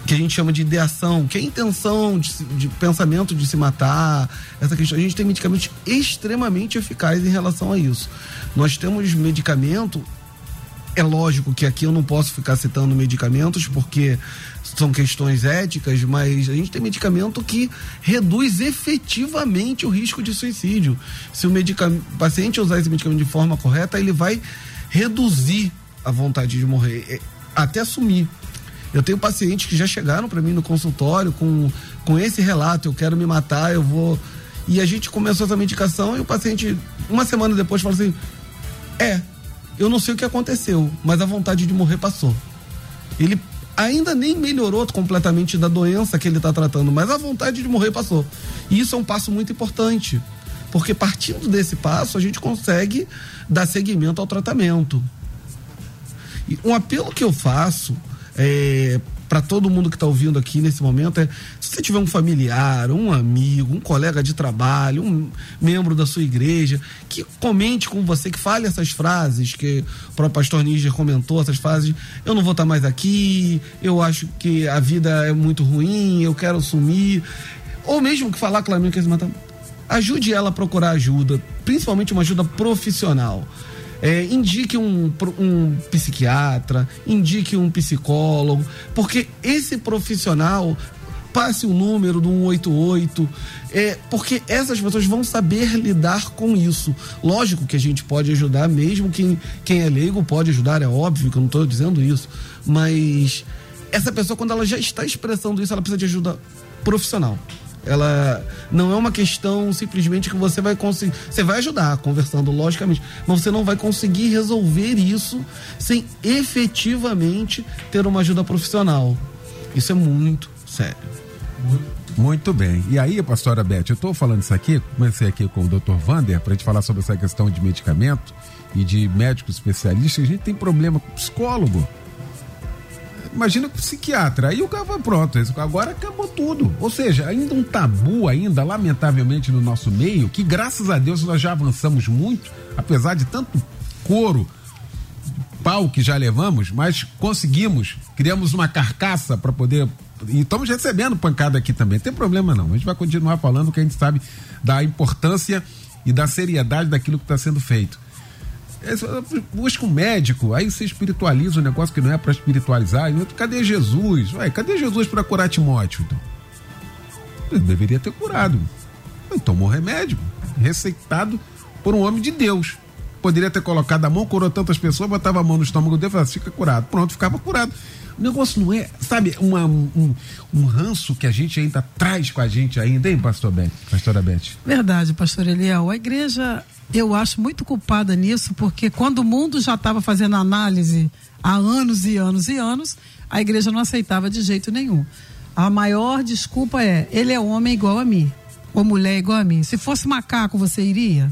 que a gente chama de ideação, que é a intenção de, de, pensamento de se matar, essa questão. A gente tem medicamentos extremamente eficazes em relação a isso. Nós temos medicamento. É lógico que aqui eu não posso ficar citando medicamentos porque são questões éticas, mas a gente tem medicamento que reduz efetivamente o risco de suicídio. Se o, paciente usar esse medicamento de forma correta, ele vai reduzir a vontade de morrer, é, até assumir. Eu tenho pacientes que já chegaram para mim no consultório com, com esse relato: eu quero me matar, eu vou. E a gente começou essa medicação e o paciente, uma semana depois, fala assim: é, eu não sei o que aconteceu, mas a vontade de morrer passou. Ele ainda nem melhorou completamente da doença que ele está tratando, mas a vontade de morrer passou. E isso é um passo muito importante, porque partindo desse passo a gente consegue dar seguimento ao tratamento. E um apelo que eu faço é, para todo mundo que está ouvindo aqui nesse momento é: se tiver um familiar, um amigo, um colega de trabalho, um membro da sua igreja, que comente com você, que fale essas frases que o próprio pastor Níger comentou, essas frases: eu não vou estar tá mais aqui, eu acho que a vida é muito ruim, eu quero sumir. Ou mesmo que falar claramente que se matar. Ajude ela a procurar ajuda, principalmente uma ajuda profissional. É, indique um, um psiquiatra, indique um psicólogo, porque esse profissional passe o número do 188, é, porque essas pessoas vão saber lidar com isso. Lógico que a gente pode ajudar, mesmo quem, quem é leigo pode ajudar, é óbvio que eu não estou dizendo isso, mas essa pessoa, quando ela já está expressando isso, ela precisa de ajuda profissional. Ela não é uma questão simplesmente que você vai conseguir. Você vai ajudar conversando, logicamente, mas você não vai conseguir resolver isso sem efetivamente ter uma ajuda profissional. Isso é muito sério. Muito bem. E aí, pastora Beth, eu estou falando isso aqui, comecei aqui com o Dr. Vander para a gente falar sobre essa questão de medicamento e de médicos especialistas. A gente tem problema com psicólogo imagina com psiquiatra. Aí o cara vai pronto, agora acabou tudo. Ou seja, ainda um tabu ainda, lamentavelmente, no nosso meio, que graças a Deus nós já avançamos muito, apesar de tanto couro, pau que já levamos, mas conseguimos, criamos uma carcaça para poder e estamos recebendo pancada aqui também. Não tem problema não. A gente vai continuar falando que a gente sabe da importância e da seriedade daquilo que está sendo feito. Busca um médico, aí você espiritualiza o negócio que não é para espiritualizar. E outro, cadê Jesus? Ué, cadê Jesus para curar Timóteo? Então? Ele deveria ter curado. Então tomou remédio, receitado por um homem de Deus. Poderia ter colocado a mão, curou tantas pessoas, botava a mão no estômago dele e falava, fica curado. Pronto, ficava curado. O negócio não é, sabe, uma, um, um ranço que a gente ainda traz com a gente ainda, hein, pastor Beth, pastora Beth? Verdade, pastor Eliel. A igreja, eu acho muito culpada nisso, porque quando o mundo já estava fazendo análise há anos e anos e anos, a igreja não aceitava de jeito nenhum. A maior desculpa é, ele é homem igual a mim, ou mulher igual a mim. Se fosse macaco, você iria?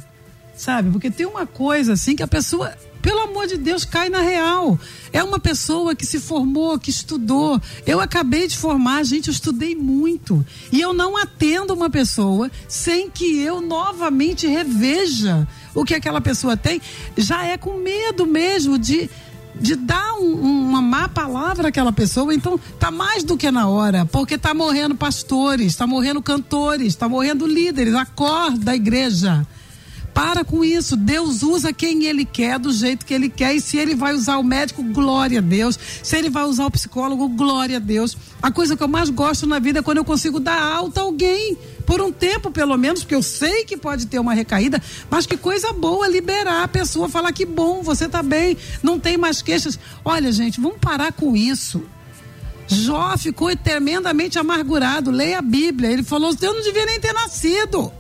Sabe? Porque tem uma coisa assim que a pessoa pelo amor de Deus, cai na real. É uma pessoa que se formou, que estudou. Eu acabei de formar, gente, eu estudei muito. E eu não atendo uma pessoa sem que eu novamente reveja o que aquela pessoa tem. Já é com medo mesmo de de dar um, uma má palavra àquela pessoa, então tá mais do que na hora, porque tá morrendo pastores, tá morrendo cantores, tá morrendo líderes, acorda a igreja. Para com isso. Deus usa quem ele quer, do jeito que ele quer. E se ele vai usar o médico, glória a Deus. Se ele vai usar o psicólogo, glória a Deus. A coisa que eu mais gosto na vida é quando eu consigo dar alta a alguém. Por um tempo, pelo menos, porque eu sei que pode ter uma recaída, mas que coisa boa liberar a pessoa, falar que bom, você tá bem, não tem mais queixas. Olha, gente, vamos parar com isso. Jó ficou tremendamente amargurado. Leia a Bíblia. Ele falou: Eu não devia nem ter nascido.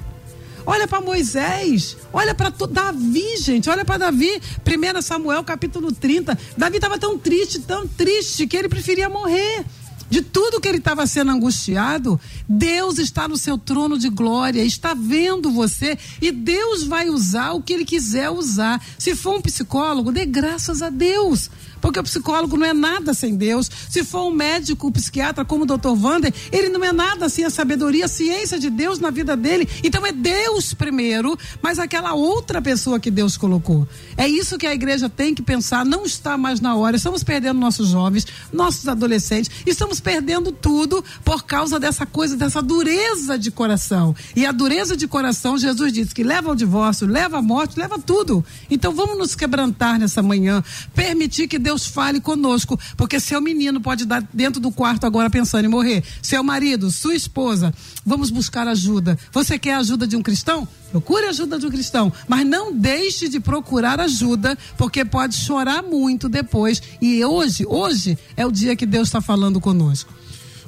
Olha para Moisés, olha para Davi, gente, olha para Davi. 1 Samuel capítulo 30. Davi estava tão triste, tão triste, que ele preferia morrer. De tudo que ele estava sendo angustiado, Deus está no seu trono de glória, está vendo você e Deus vai usar o que ele quiser usar. Se for um psicólogo, dê graças a Deus porque o psicólogo não é nada sem Deus. Se for um médico, um psiquiatra como o doutor Wander, ele não é nada sem a sabedoria, a ciência de Deus na vida dele. Então é Deus primeiro, mas aquela outra pessoa que Deus colocou. É isso que a igreja tem que pensar, não está mais na hora. Estamos perdendo nossos jovens, nossos adolescentes, estamos perdendo tudo por causa dessa coisa, dessa dureza de coração. E a dureza de coração, Jesus disse que leva ao divórcio, leva à morte, leva tudo. Então vamos nos quebrantar nessa manhã, permitir que Deus Deus fale conosco, porque seu menino pode estar dentro do quarto agora pensando em morrer. Seu marido, sua esposa, vamos buscar ajuda. Você quer a ajuda de um cristão? Procure a ajuda de um cristão, mas não deixe de procurar ajuda, porque pode chorar muito depois. E hoje, hoje é o dia que Deus está falando conosco.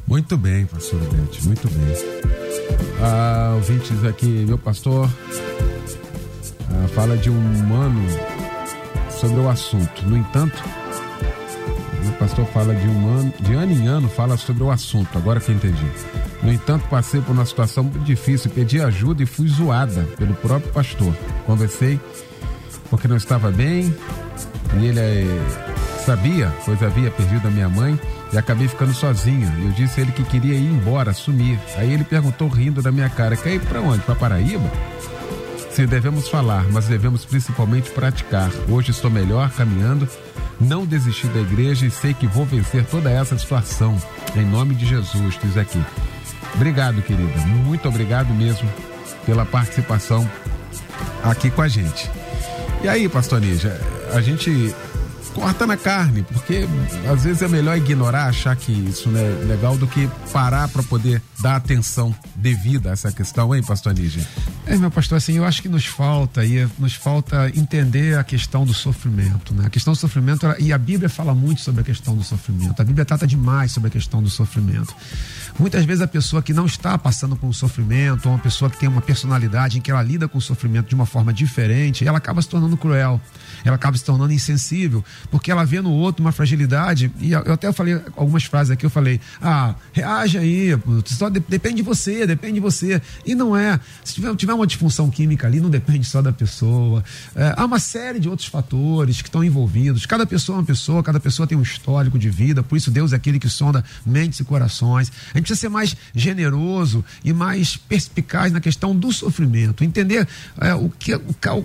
Muito bem, pastor Bete, muito bem. Ah, ouvintes aqui, meu pastor ah, fala de um ano sobre o assunto. No entanto, o pastor fala de um ano, de ano em ano, fala sobre o assunto, agora que eu entendi. No entanto, passei por uma situação muito difícil, pedi ajuda e fui zoada pelo próprio pastor. Conversei porque não estava bem e ele é, sabia, pois havia perdido a minha mãe e acabei ficando sozinha. Eu disse a ele que queria ir embora, sumir. Aí ele perguntou rindo da minha cara: quer ir para onde? Para Paraíba? Sim, devemos falar, mas devemos principalmente praticar. Hoje estou melhor, caminhando não desisti da igreja e sei que vou vencer toda essa situação. Em nome de Jesus, diz aqui. Obrigado, querida. Muito obrigado mesmo pela participação aqui com a gente. E aí, pastor Nígia, a gente corta na carne, porque às vezes é melhor ignorar, achar que isso não é legal, do que parar para poder dar atenção devida a essa questão, hein, pastor Nígia? É, meu pastor, assim, eu acho que nos falta, e nos falta entender a questão do sofrimento, né? A questão do sofrimento, e a Bíblia fala muito sobre a questão do sofrimento, a Bíblia trata demais sobre a questão do sofrimento. Muitas vezes a pessoa que não está passando por um sofrimento, ou uma pessoa que tem uma personalidade em que ela lida com o sofrimento de uma forma diferente, ela acaba se tornando cruel, ela acaba se tornando insensível, porque ela vê no outro uma fragilidade, e eu até falei algumas frases aqui, eu falei, ah, reage aí, só depende de você, depende de você. E não é. Se tiver uma disfunção química ali, não depende só da pessoa. É, há uma série de outros fatores que estão envolvidos. Cada pessoa é uma pessoa, cada pessoa tem um histórico de vida, por isso Deus é aquele que sonda mentes e corações. A gente precisa ser mais generoso e mais perspicaz na questão do sofrimento. Entender é, o, que, o,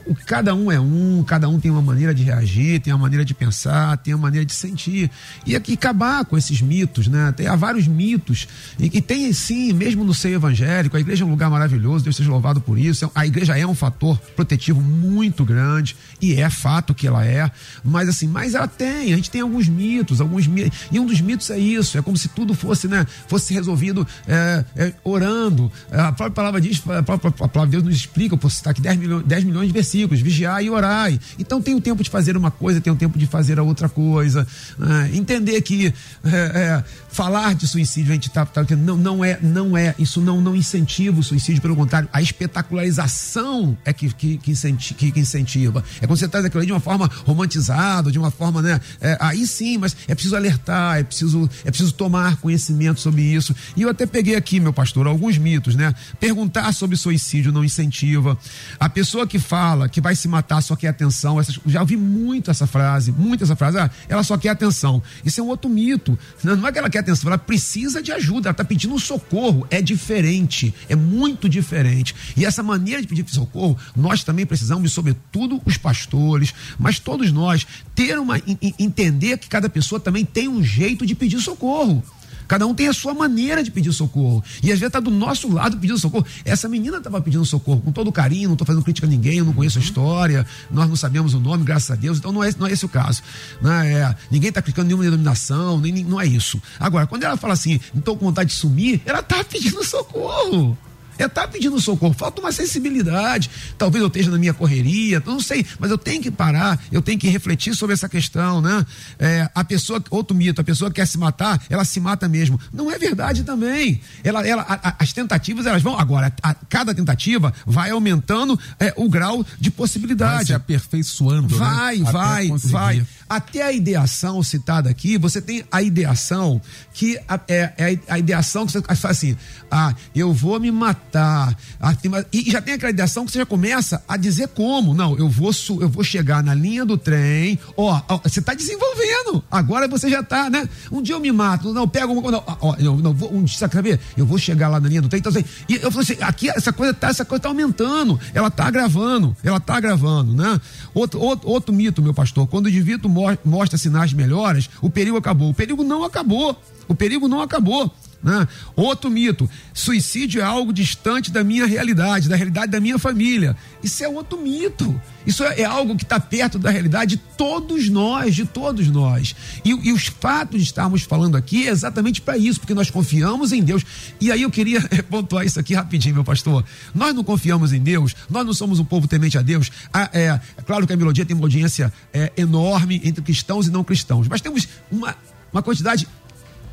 o cada um é um, cada um tem uma maneira de reagir, tem uma maneira de pensar tem a maneira de sentir. E aqui acabar com esses mitos, né? Tem, há vários mitos. E, e tem sim, mesmo no seio evangélico, a igreja é um lugar maravilhoso, Deus seja louvado por isso. A igreja é um fator protetivo muito grande, e é fato que ela é. Mas assim, mas ela tem, a gente tem alguns mitos, alguns. E um dos mitos é isso, é como se tudo fosse, né? Fosse resolvido é, é, orando. A própria palavra diz, a própria a palavra de Deus nos explica, posso citar aqui 10 milhões, 10 milhões de versículos, vigiar e orai. Então tem o tempo de fazer uma coisa, tem o tempo de fazer a outra coisa. Né? Entender que é, é, falar de suicídio, a gente está tá, não, não é, não é, isso não, não incentiva o suicídio, pelo contrário, a espetacularização é que, que, que, incentiva. É quando você traz aquilo de uma forma romantizada, de uma forma, né? É, aí sim, mas é preciso alertar, é preciso, é preciso tomar conhecimento sobre isso. E eu até peguei aqui, meu pastor, alguns mitos, né? Perguntar sobre suicídio não incentiva. A pessoa que fala que vai se matar só quer atenção, essas, já ouvi muito essa frase, muito essa frase, ah, ela só quer atenção. Isso é um outro mito. Não, é que ela quer atenção, ela precisa de ajuda, ela está pedindo socorro. É diferente, é muito diferente. E essa maneira de pedir socorro, nós também precisamos, sobretudo os pastores, mas todos nós, ter uma. entender que cada pessoa também tem um jeito de pedir socorro. Cada um tem a sua maneira de pedir socorro. E às vezes está do nosso lado pedindo socorro. Essa menina estava pedindo socorro com todo carinho, não estou fazendo crítica a ninguém, eu não conheço a história, nós não sabemos o nome, graças a Deus, então não é, não é esse o caso. Não é, é ninguém está criticando nenhuma denominação, nem, não é isso. Agora, quando ela fala assim, estou com vontade de sumir, ela está pedindo socorro é estar tá pedindo socorro. Falta uma sensibilidade. Talvez eu esteja na minha correria, não sei, mas eu tenho que parar, eu tenho que refletir sobre essa questão, né? É, a pessoa, outro mito, a pessoa que quer se matar, ela se mata mesmo. Não é verdade também. Ela, ela, a, a, as tentativas, elas vão. Agora, a, cada tentativa vai aumentando é, o grau de possibilidade. Vai se aperfeiçoando. Vai, né? vai, vai. Até a ideação citada aqui, você tem a ideação que é, é a ideação que você faz assim: ah, eu vou me matar matar. E já tem aquela ideação que você já começa a dizer como. Não, eu vou, eu vou chegar na linha do trem. Ó, ó você está desenvolvendo. Agora você já está, né? Um dia eu me mato. Não, pego uma. Não, ó, eu, não vou, um dia, sabe, eu vou chegar lá na linha do trem. Então, assim, e eu falei assim: aqui essa coisa tá, essa coisa tá aumentando. Ela tá gravando. Ela tá gravando, né? Outro, outro, outro mito, meu pastor. Quando o indivíduo mostra sinais de melhoras, o perigo acabou. O perigo não acabou. O perigo não acabou. Né? Outro mito: suicídio é algo distante da minha realidade, da realidade da minha família. Isso é outro mito. Isso é, é algo que está perto da realidade de todos nós, de todos nós. E, e os fatos de estarmos falando aqui é exatamente para isso, porque nós confiamos em Deus. E aí eu queria pontuar isso aqui rapidinho, meu pastor. Nós não confiamos em Deus, nós não somos um povo temente a Deus. Ah, é, é claro que a melodia tem uma audiência é, enorme entre cristãos e não cristãos, mas temos uma, uma quantidade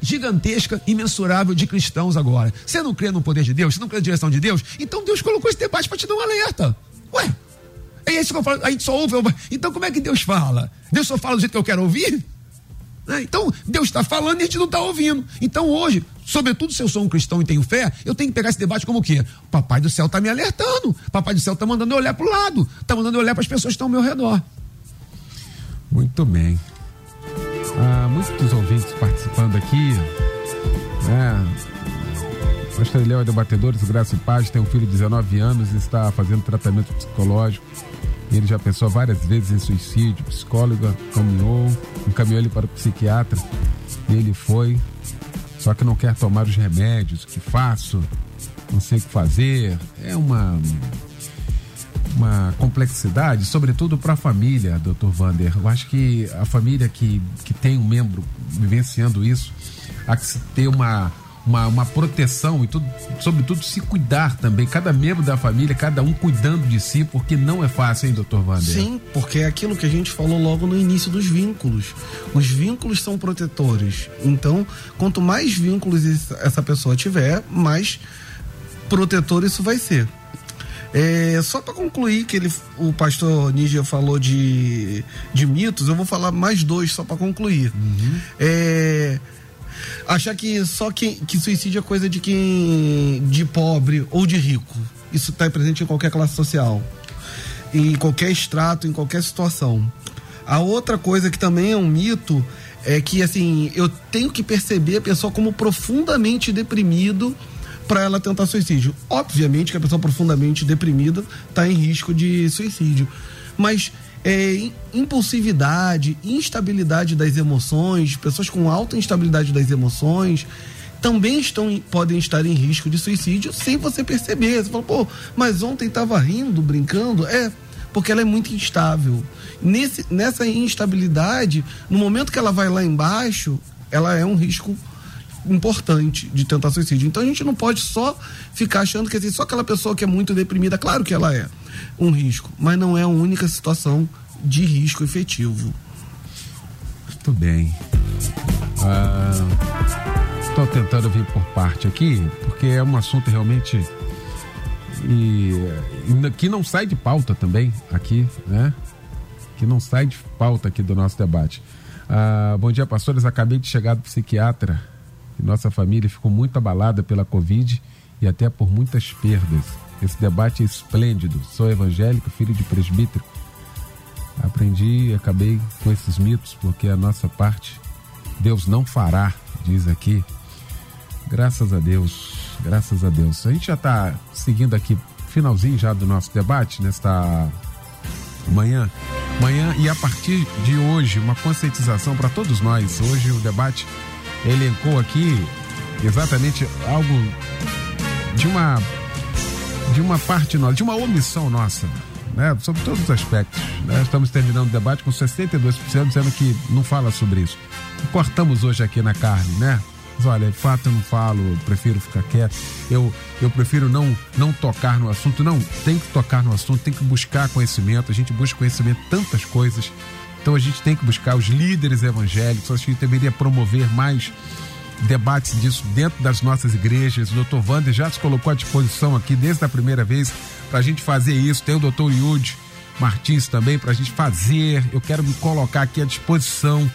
gigantesca, imensurável de cristãos agora. Você não crê no poder de Deus? Você não crê na direção de Deus? Então Deus colocou esse debate para te dar um alerta. Ué, é isso que eu falo. A gente só ouve. Então como é que Deus fala? Deus só fala do jeito que eu quero ouvir? Né? Então, Deus está falando e a gente não está ouvindo. Então, hoje, sobretudo se eu sou um cristão e tenho fé, eu tenho que pegar esse debate como o quê? Papai do céu está me alertando. Papai do céu está mandando eu olhar para o lado. Está mandando eu olhar para as pessoas que estão ao meu redor. Muito bem. Ah, muitos ouvintes participando aqui. É, Pastor Eliel é debatedores, Graça e Paz, tem um filho de 19 anos e está fazendo tratamento psicológico. Ele já pensou várias vezes em suicídio, psicóloga caminhou, encaminhou ele para o psiquiatra. Ele foi, só que não quer tomar os remédios. O que faço? Não sei o que fazer. É uma uma complexidade, sobretudo para a família, doutor Vander. Eu acho que a família que, que tem um membro vivenciando isso, há que ter uma, uma, uma proteção e, tudo, sobretudo, se cuidar também. Cada membro da família, cada um cuidando de si, porque não é fácil, hein, doutor Vander? Sim, porque é aquilo que a gente falou logo no início dos vínculos. Os vínculos são protetores. Então, quanto mais vínculos essa pessoa tiver, mais protetor isso vai ser. É, só para concluir que ele, o pastor Nígia falou de, de mitos, eu vou falar mais dois só para concluir. Uhum. É, achar que só quem, que suicídio é coisa de quem de pobre ou de rico. Isso está presente em qualquer classe social, em qualquer extrato, em qualquer situação. A outra coisa que também é um mito é que assim eu tenho que perceber a pessoa como profundamente deprimido para ela tentar suicídio. Obviamente que a pessoa profundamente deprimida está em risco de suicídio. Mas é, impulsividade, instabilidade das emoções, pessoas com alta instabilidade das emoções também estão, podem estar em risco de suicídio sem você perceber. Você fala, pô, mas ontem estava rindo, brincando. É, porque ela é muito instável. Nesse, nessa instabilidade, no momento que ela vai lá embaixo, ela é um risco importante de tentar suicídio. Então a gente não pode só ficar achando que assim, só aquela pessoa que é muito deprimida, claro que ela é um risco, mas não é a única situação de risco efetivo. Muito bem. Estou ah, tentando vir por parte aqui, porque é um assunto realmente e, e, que não sai de pauta também aqui, né? Que não sai de pauta aqui do nosso debate. Ah, bom dia, pastores. Acabei de chegar do psiquiatra nossa família ficou muito abalada pela Covid e até por muitas perdas. Esse debate é esplêndido. Sou evangélico, filho de presbítero. Aprendi e acabei com esses mitos, porque a nossa parte Deus não fará, diz aqui. Graças a Deus, graças a Deus. A gente já está seguindo aqui, finalzinho já do nosso debate, nesta manhã. Manhã e a partir de hoje, uma conscientização para todos nós. Hoje o debate elencou aqui exatamente algo de uma de uma parte nossa, de uma omissão nossa, né? Sobre todos os aspectos. Né? Estamos terminando o debate com 62% dizendo que não fala sobre isso. cortamos hoje aqui na carne, né? Mas olha, de fato eu não falo, prefiro ficar quieto. Eu, eu prefiro não, não tocar no assunto. Não, tem que tocar no assunto, tem que buscar conhecimento. A gente busca conhecimento tantas coisas então a gente tem que buscar os líderes evangélicos, acho que deveria promover mais debates disso dentro das nossas igrejas. O doutor Wander já se colocou à disposição aqui desde a primeira vez para a gente fazer isso. Tem o doutor Yud Martins também para a gente fazer. Eu quero me colocar aqui à disposição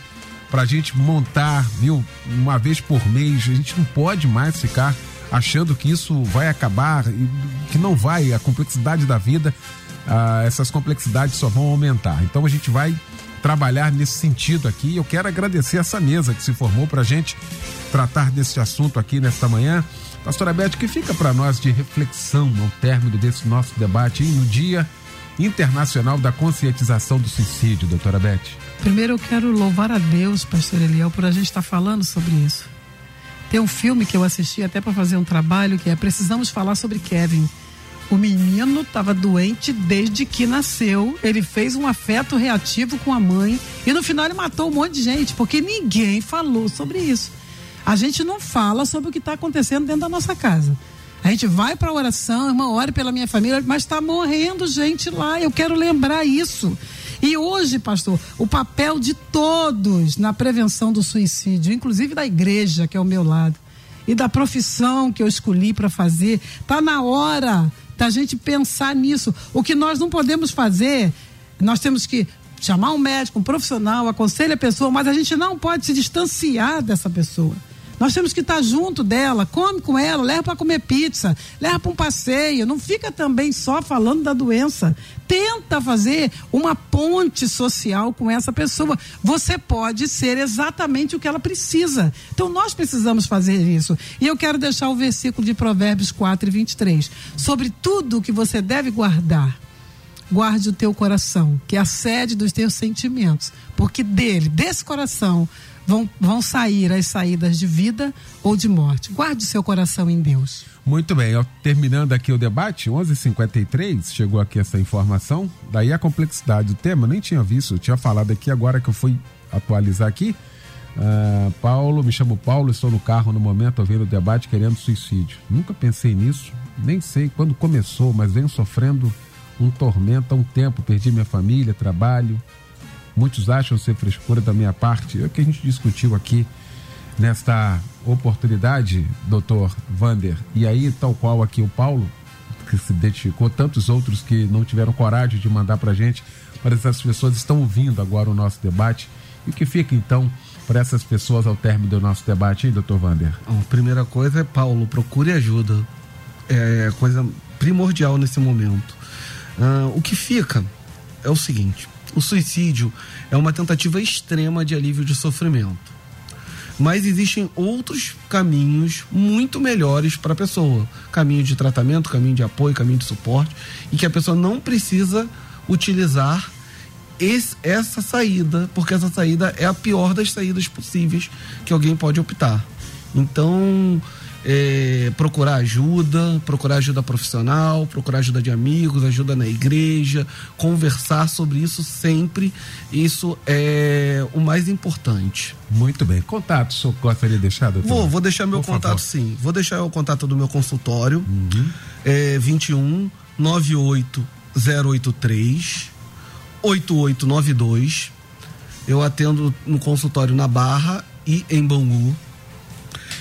para a gente montar, viu, uma vez por mês. A gente não pode mais ficar achando que isso vai acabar e que não vai. A complexidade da vida, ah, essas complexidades só vão aumentar. Então a gente vai trabalhar nesse sentido aqui. Eu quero agradecer essa mesa que se formou para a gente tratar desse assunto aqui nesta manhã. Pastora Beth, que fica para nós de reflexão ao término desse nosso debate no Dia Internacional da Conscientização do Suicídio, doutora Beth? Primeiro eu quero louvar a Deus, pastor Eliel, por a gente estar falando sobre isso. Tem um filme que eu assisti até para fazer um trabalho que é Precisamos Falar sobre Kevin o menino estava doente desde que nasceu. Ele fez um afeto reativo com a mãe e no final ele matou um monte de gente, porque ninguém falou sobre isso. A gente não fala sobre o que está acontecendo dentro da nossa casa. A gente vai para a oração, irmã, ore pela minha família, mas está morrendo gente lá. Eu quero lembrar isso. E hoje, pastor, o papel de todos na prevenção do suicídio, inclusive da igreja, que é o meu lado, e da profissão que eu escolhi para fazer, está na hora da gente pensar nisso. O que nós não podemos fazer, nós temos que chamar um médico, um profissional, aconselhar a pessoa, mas a gente não pode se distanciar dessa pessoa. Nós temos que estar junto dela, come com ela, leva para comer pizza, leva para um passeio. Não fica também só falando da doença. Tenta fazer uma ponte social com essa pessoa. Você pode ser exatamente o que ela precisa. Então nós precisamos fazer isso. E eu quero deixar o versículo de Provérbios 4 e 23. Sobre tudo o que você deve guardar guarde o teu coração, que é a sede dos teus sentimentos, porque dele, desse coração, vão, vão sair as saídas de vida ou de morte. Guarde o seu coração em Deus. Muito bem, terminando aqui o debate, 11:53 chegou aqui essa informação. Daí a complexidade do tema, nem tinha visto, eu tinha falado aqui agora que eu fui atualizar aqui. Uh, Paulo, me chamo Paulo, estou no carro no momento ouvindo o debate querendo suicídio. Nunca pensei nisso, nem sei quando começou, mas venho sofrendo um tormento há um tempo. Perdi minha família, trabalho, Muitos acham ser frescura da minha parte. É o que a gente discutiu aqui nesta oportunidade, doutor Vander. E aí, tal qual aqui o Paulo, que se identificou, tantos outros que não tiveram coragem de mandar para a gente, mas essas pessoas estão ouvindo agora o nosso debate. E o que fica então para essas pessoas ao término do nosso debate, hein, doutor Vander? A primeira coisa é, Paulo, procure ajuda. É coisa primordial nesse momento. Uh, o que fica é o seguinte: o suicídio é uma tentativa extrema de alívio de sofrimento. Mas existem outros caminhos muito melhores para a pessoa: caminho de tratamento, caminho de apoio, caminho de suporte, e que a pessoa não precisa utilizar esse, essa saída, porque essa saída é a pior das saídas possíveis que alguém pode optar. Então, é, procurar ajuda, procurar ajuda profissional, procurar ajuda de amigos, ajuda na igreja, conversar sobre isso sempre. Isso é o mais importante. Muito bem. Contato, senhor gostaria de deixar, doutor? Vou, vou deixar meu Por contato favor. sim. Vou deixar o contato do meu consultório. É 21 98 083 8892. Eu atendo no consultório na Barra e em Bangu.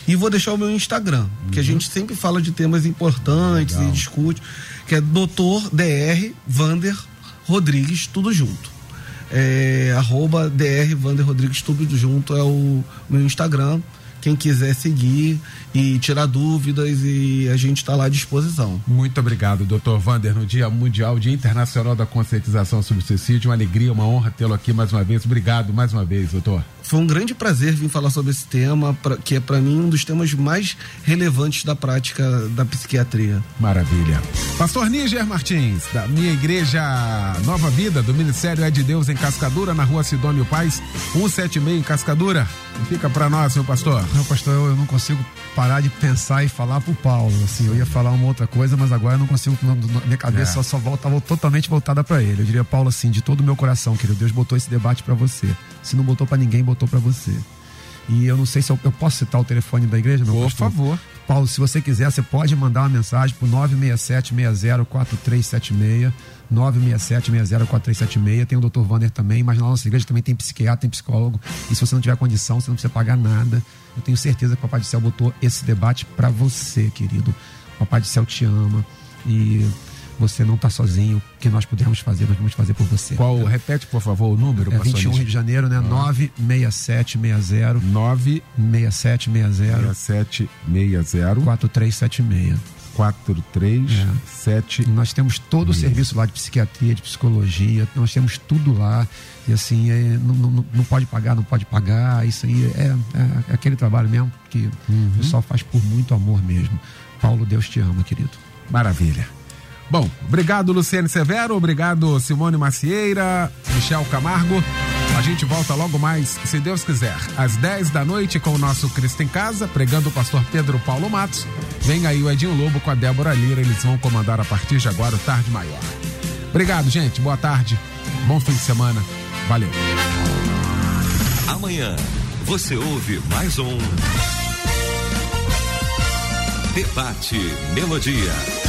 E vou deixar o meu Instagram, que a gente sempre fala de temas importantes Legal. e discute, que é Dr. Dr. Vander Rodrigues, tudo junto. É, arroba Dr. Vander Rodrigues, tudo junto é o meu Instagram. Quem quiser seguir e tirar dúvidas e a gente está lá à disposição. Muito obrigado, doutor Vander, no Dia Mundial, Dia Internacional da Conscientização sobre o Suicídio. Uma alegria, uma honra tê-lo aqui mais uma vez. Obrigado mais uma vez, doutor. Foi um grande prazer vir falar sobre esse tema, pra- que é para mim um dos temas mais relevantes da prática da psiquiatria. Maravilha. Pastor Níger Martins, da minha igreja Nova Vida, do Ministério É de Deus em Cascadura, na rua Sidônio Paz, 176 em Cascadura. Fica para nós, meu pastor. Não, pastor, eu, eu não consigo parar de pensar e falar pro Paulo. Assim, eu ia falar uma outra coisa, mas agora eu não consigo. não- minha cabeça É. só, só volta, tava totalmente voltada para ele. Eu diria, Paulo, assim, de todo o meu coração, querido, Deus botou esse debate para você. Se não botou para ninguém, botou para você. E eu não sei se eu, eu posso citar o telefone da igreja, meu Por pastor? favor. Paulo, se você quiser, você pode mandar uma mensagem pro 967-60-4376. 967-60-4376. Tem o Dr. Vander também, mas na nossa igreja também tem psiquiatra, tem psicólogo. E se você não tiver condição, você não precisa pagar nada. Eu tenho certeza que o Papai do Céu botou esse debate para você, querido. O Papai do Céu te ama e você não tá sozinho. O que nós pudermos fazer, nós vamos fazer por você. Qual, repete, por favor, o número, É pastor 21 Rio de Janeiro, né? 96760 9 6760 6760 4376. 4376. Nós temos todo o serviço lá de psiquiatria, de psicologia, nós temos tudo lá. E assim, é, não, não, não pode pagar, não pode pagar. Isso aí é, é- é aquele trabalho mesmo que o pessoal faz por muito amor mesmo. Paulo, Deus te ama, querido. Maravilha. Bom, obrigado Luciane Severo, obrigado Simone Macieira, Michel Camargo. A gente volta logo mais, se Deus quiser, às 10 da noite com o nosso Cristo em Casa, pregando o pastor Pedro Paulo Matos. Vem aí o Edinho Lobo com a Débora Lira, eles vão comandar a partir de agora o Tarde Maior. Obrigado, gente, boa tarde, bom fim de semana, valeu. Amanhã você ouve mais um Debate Melodia.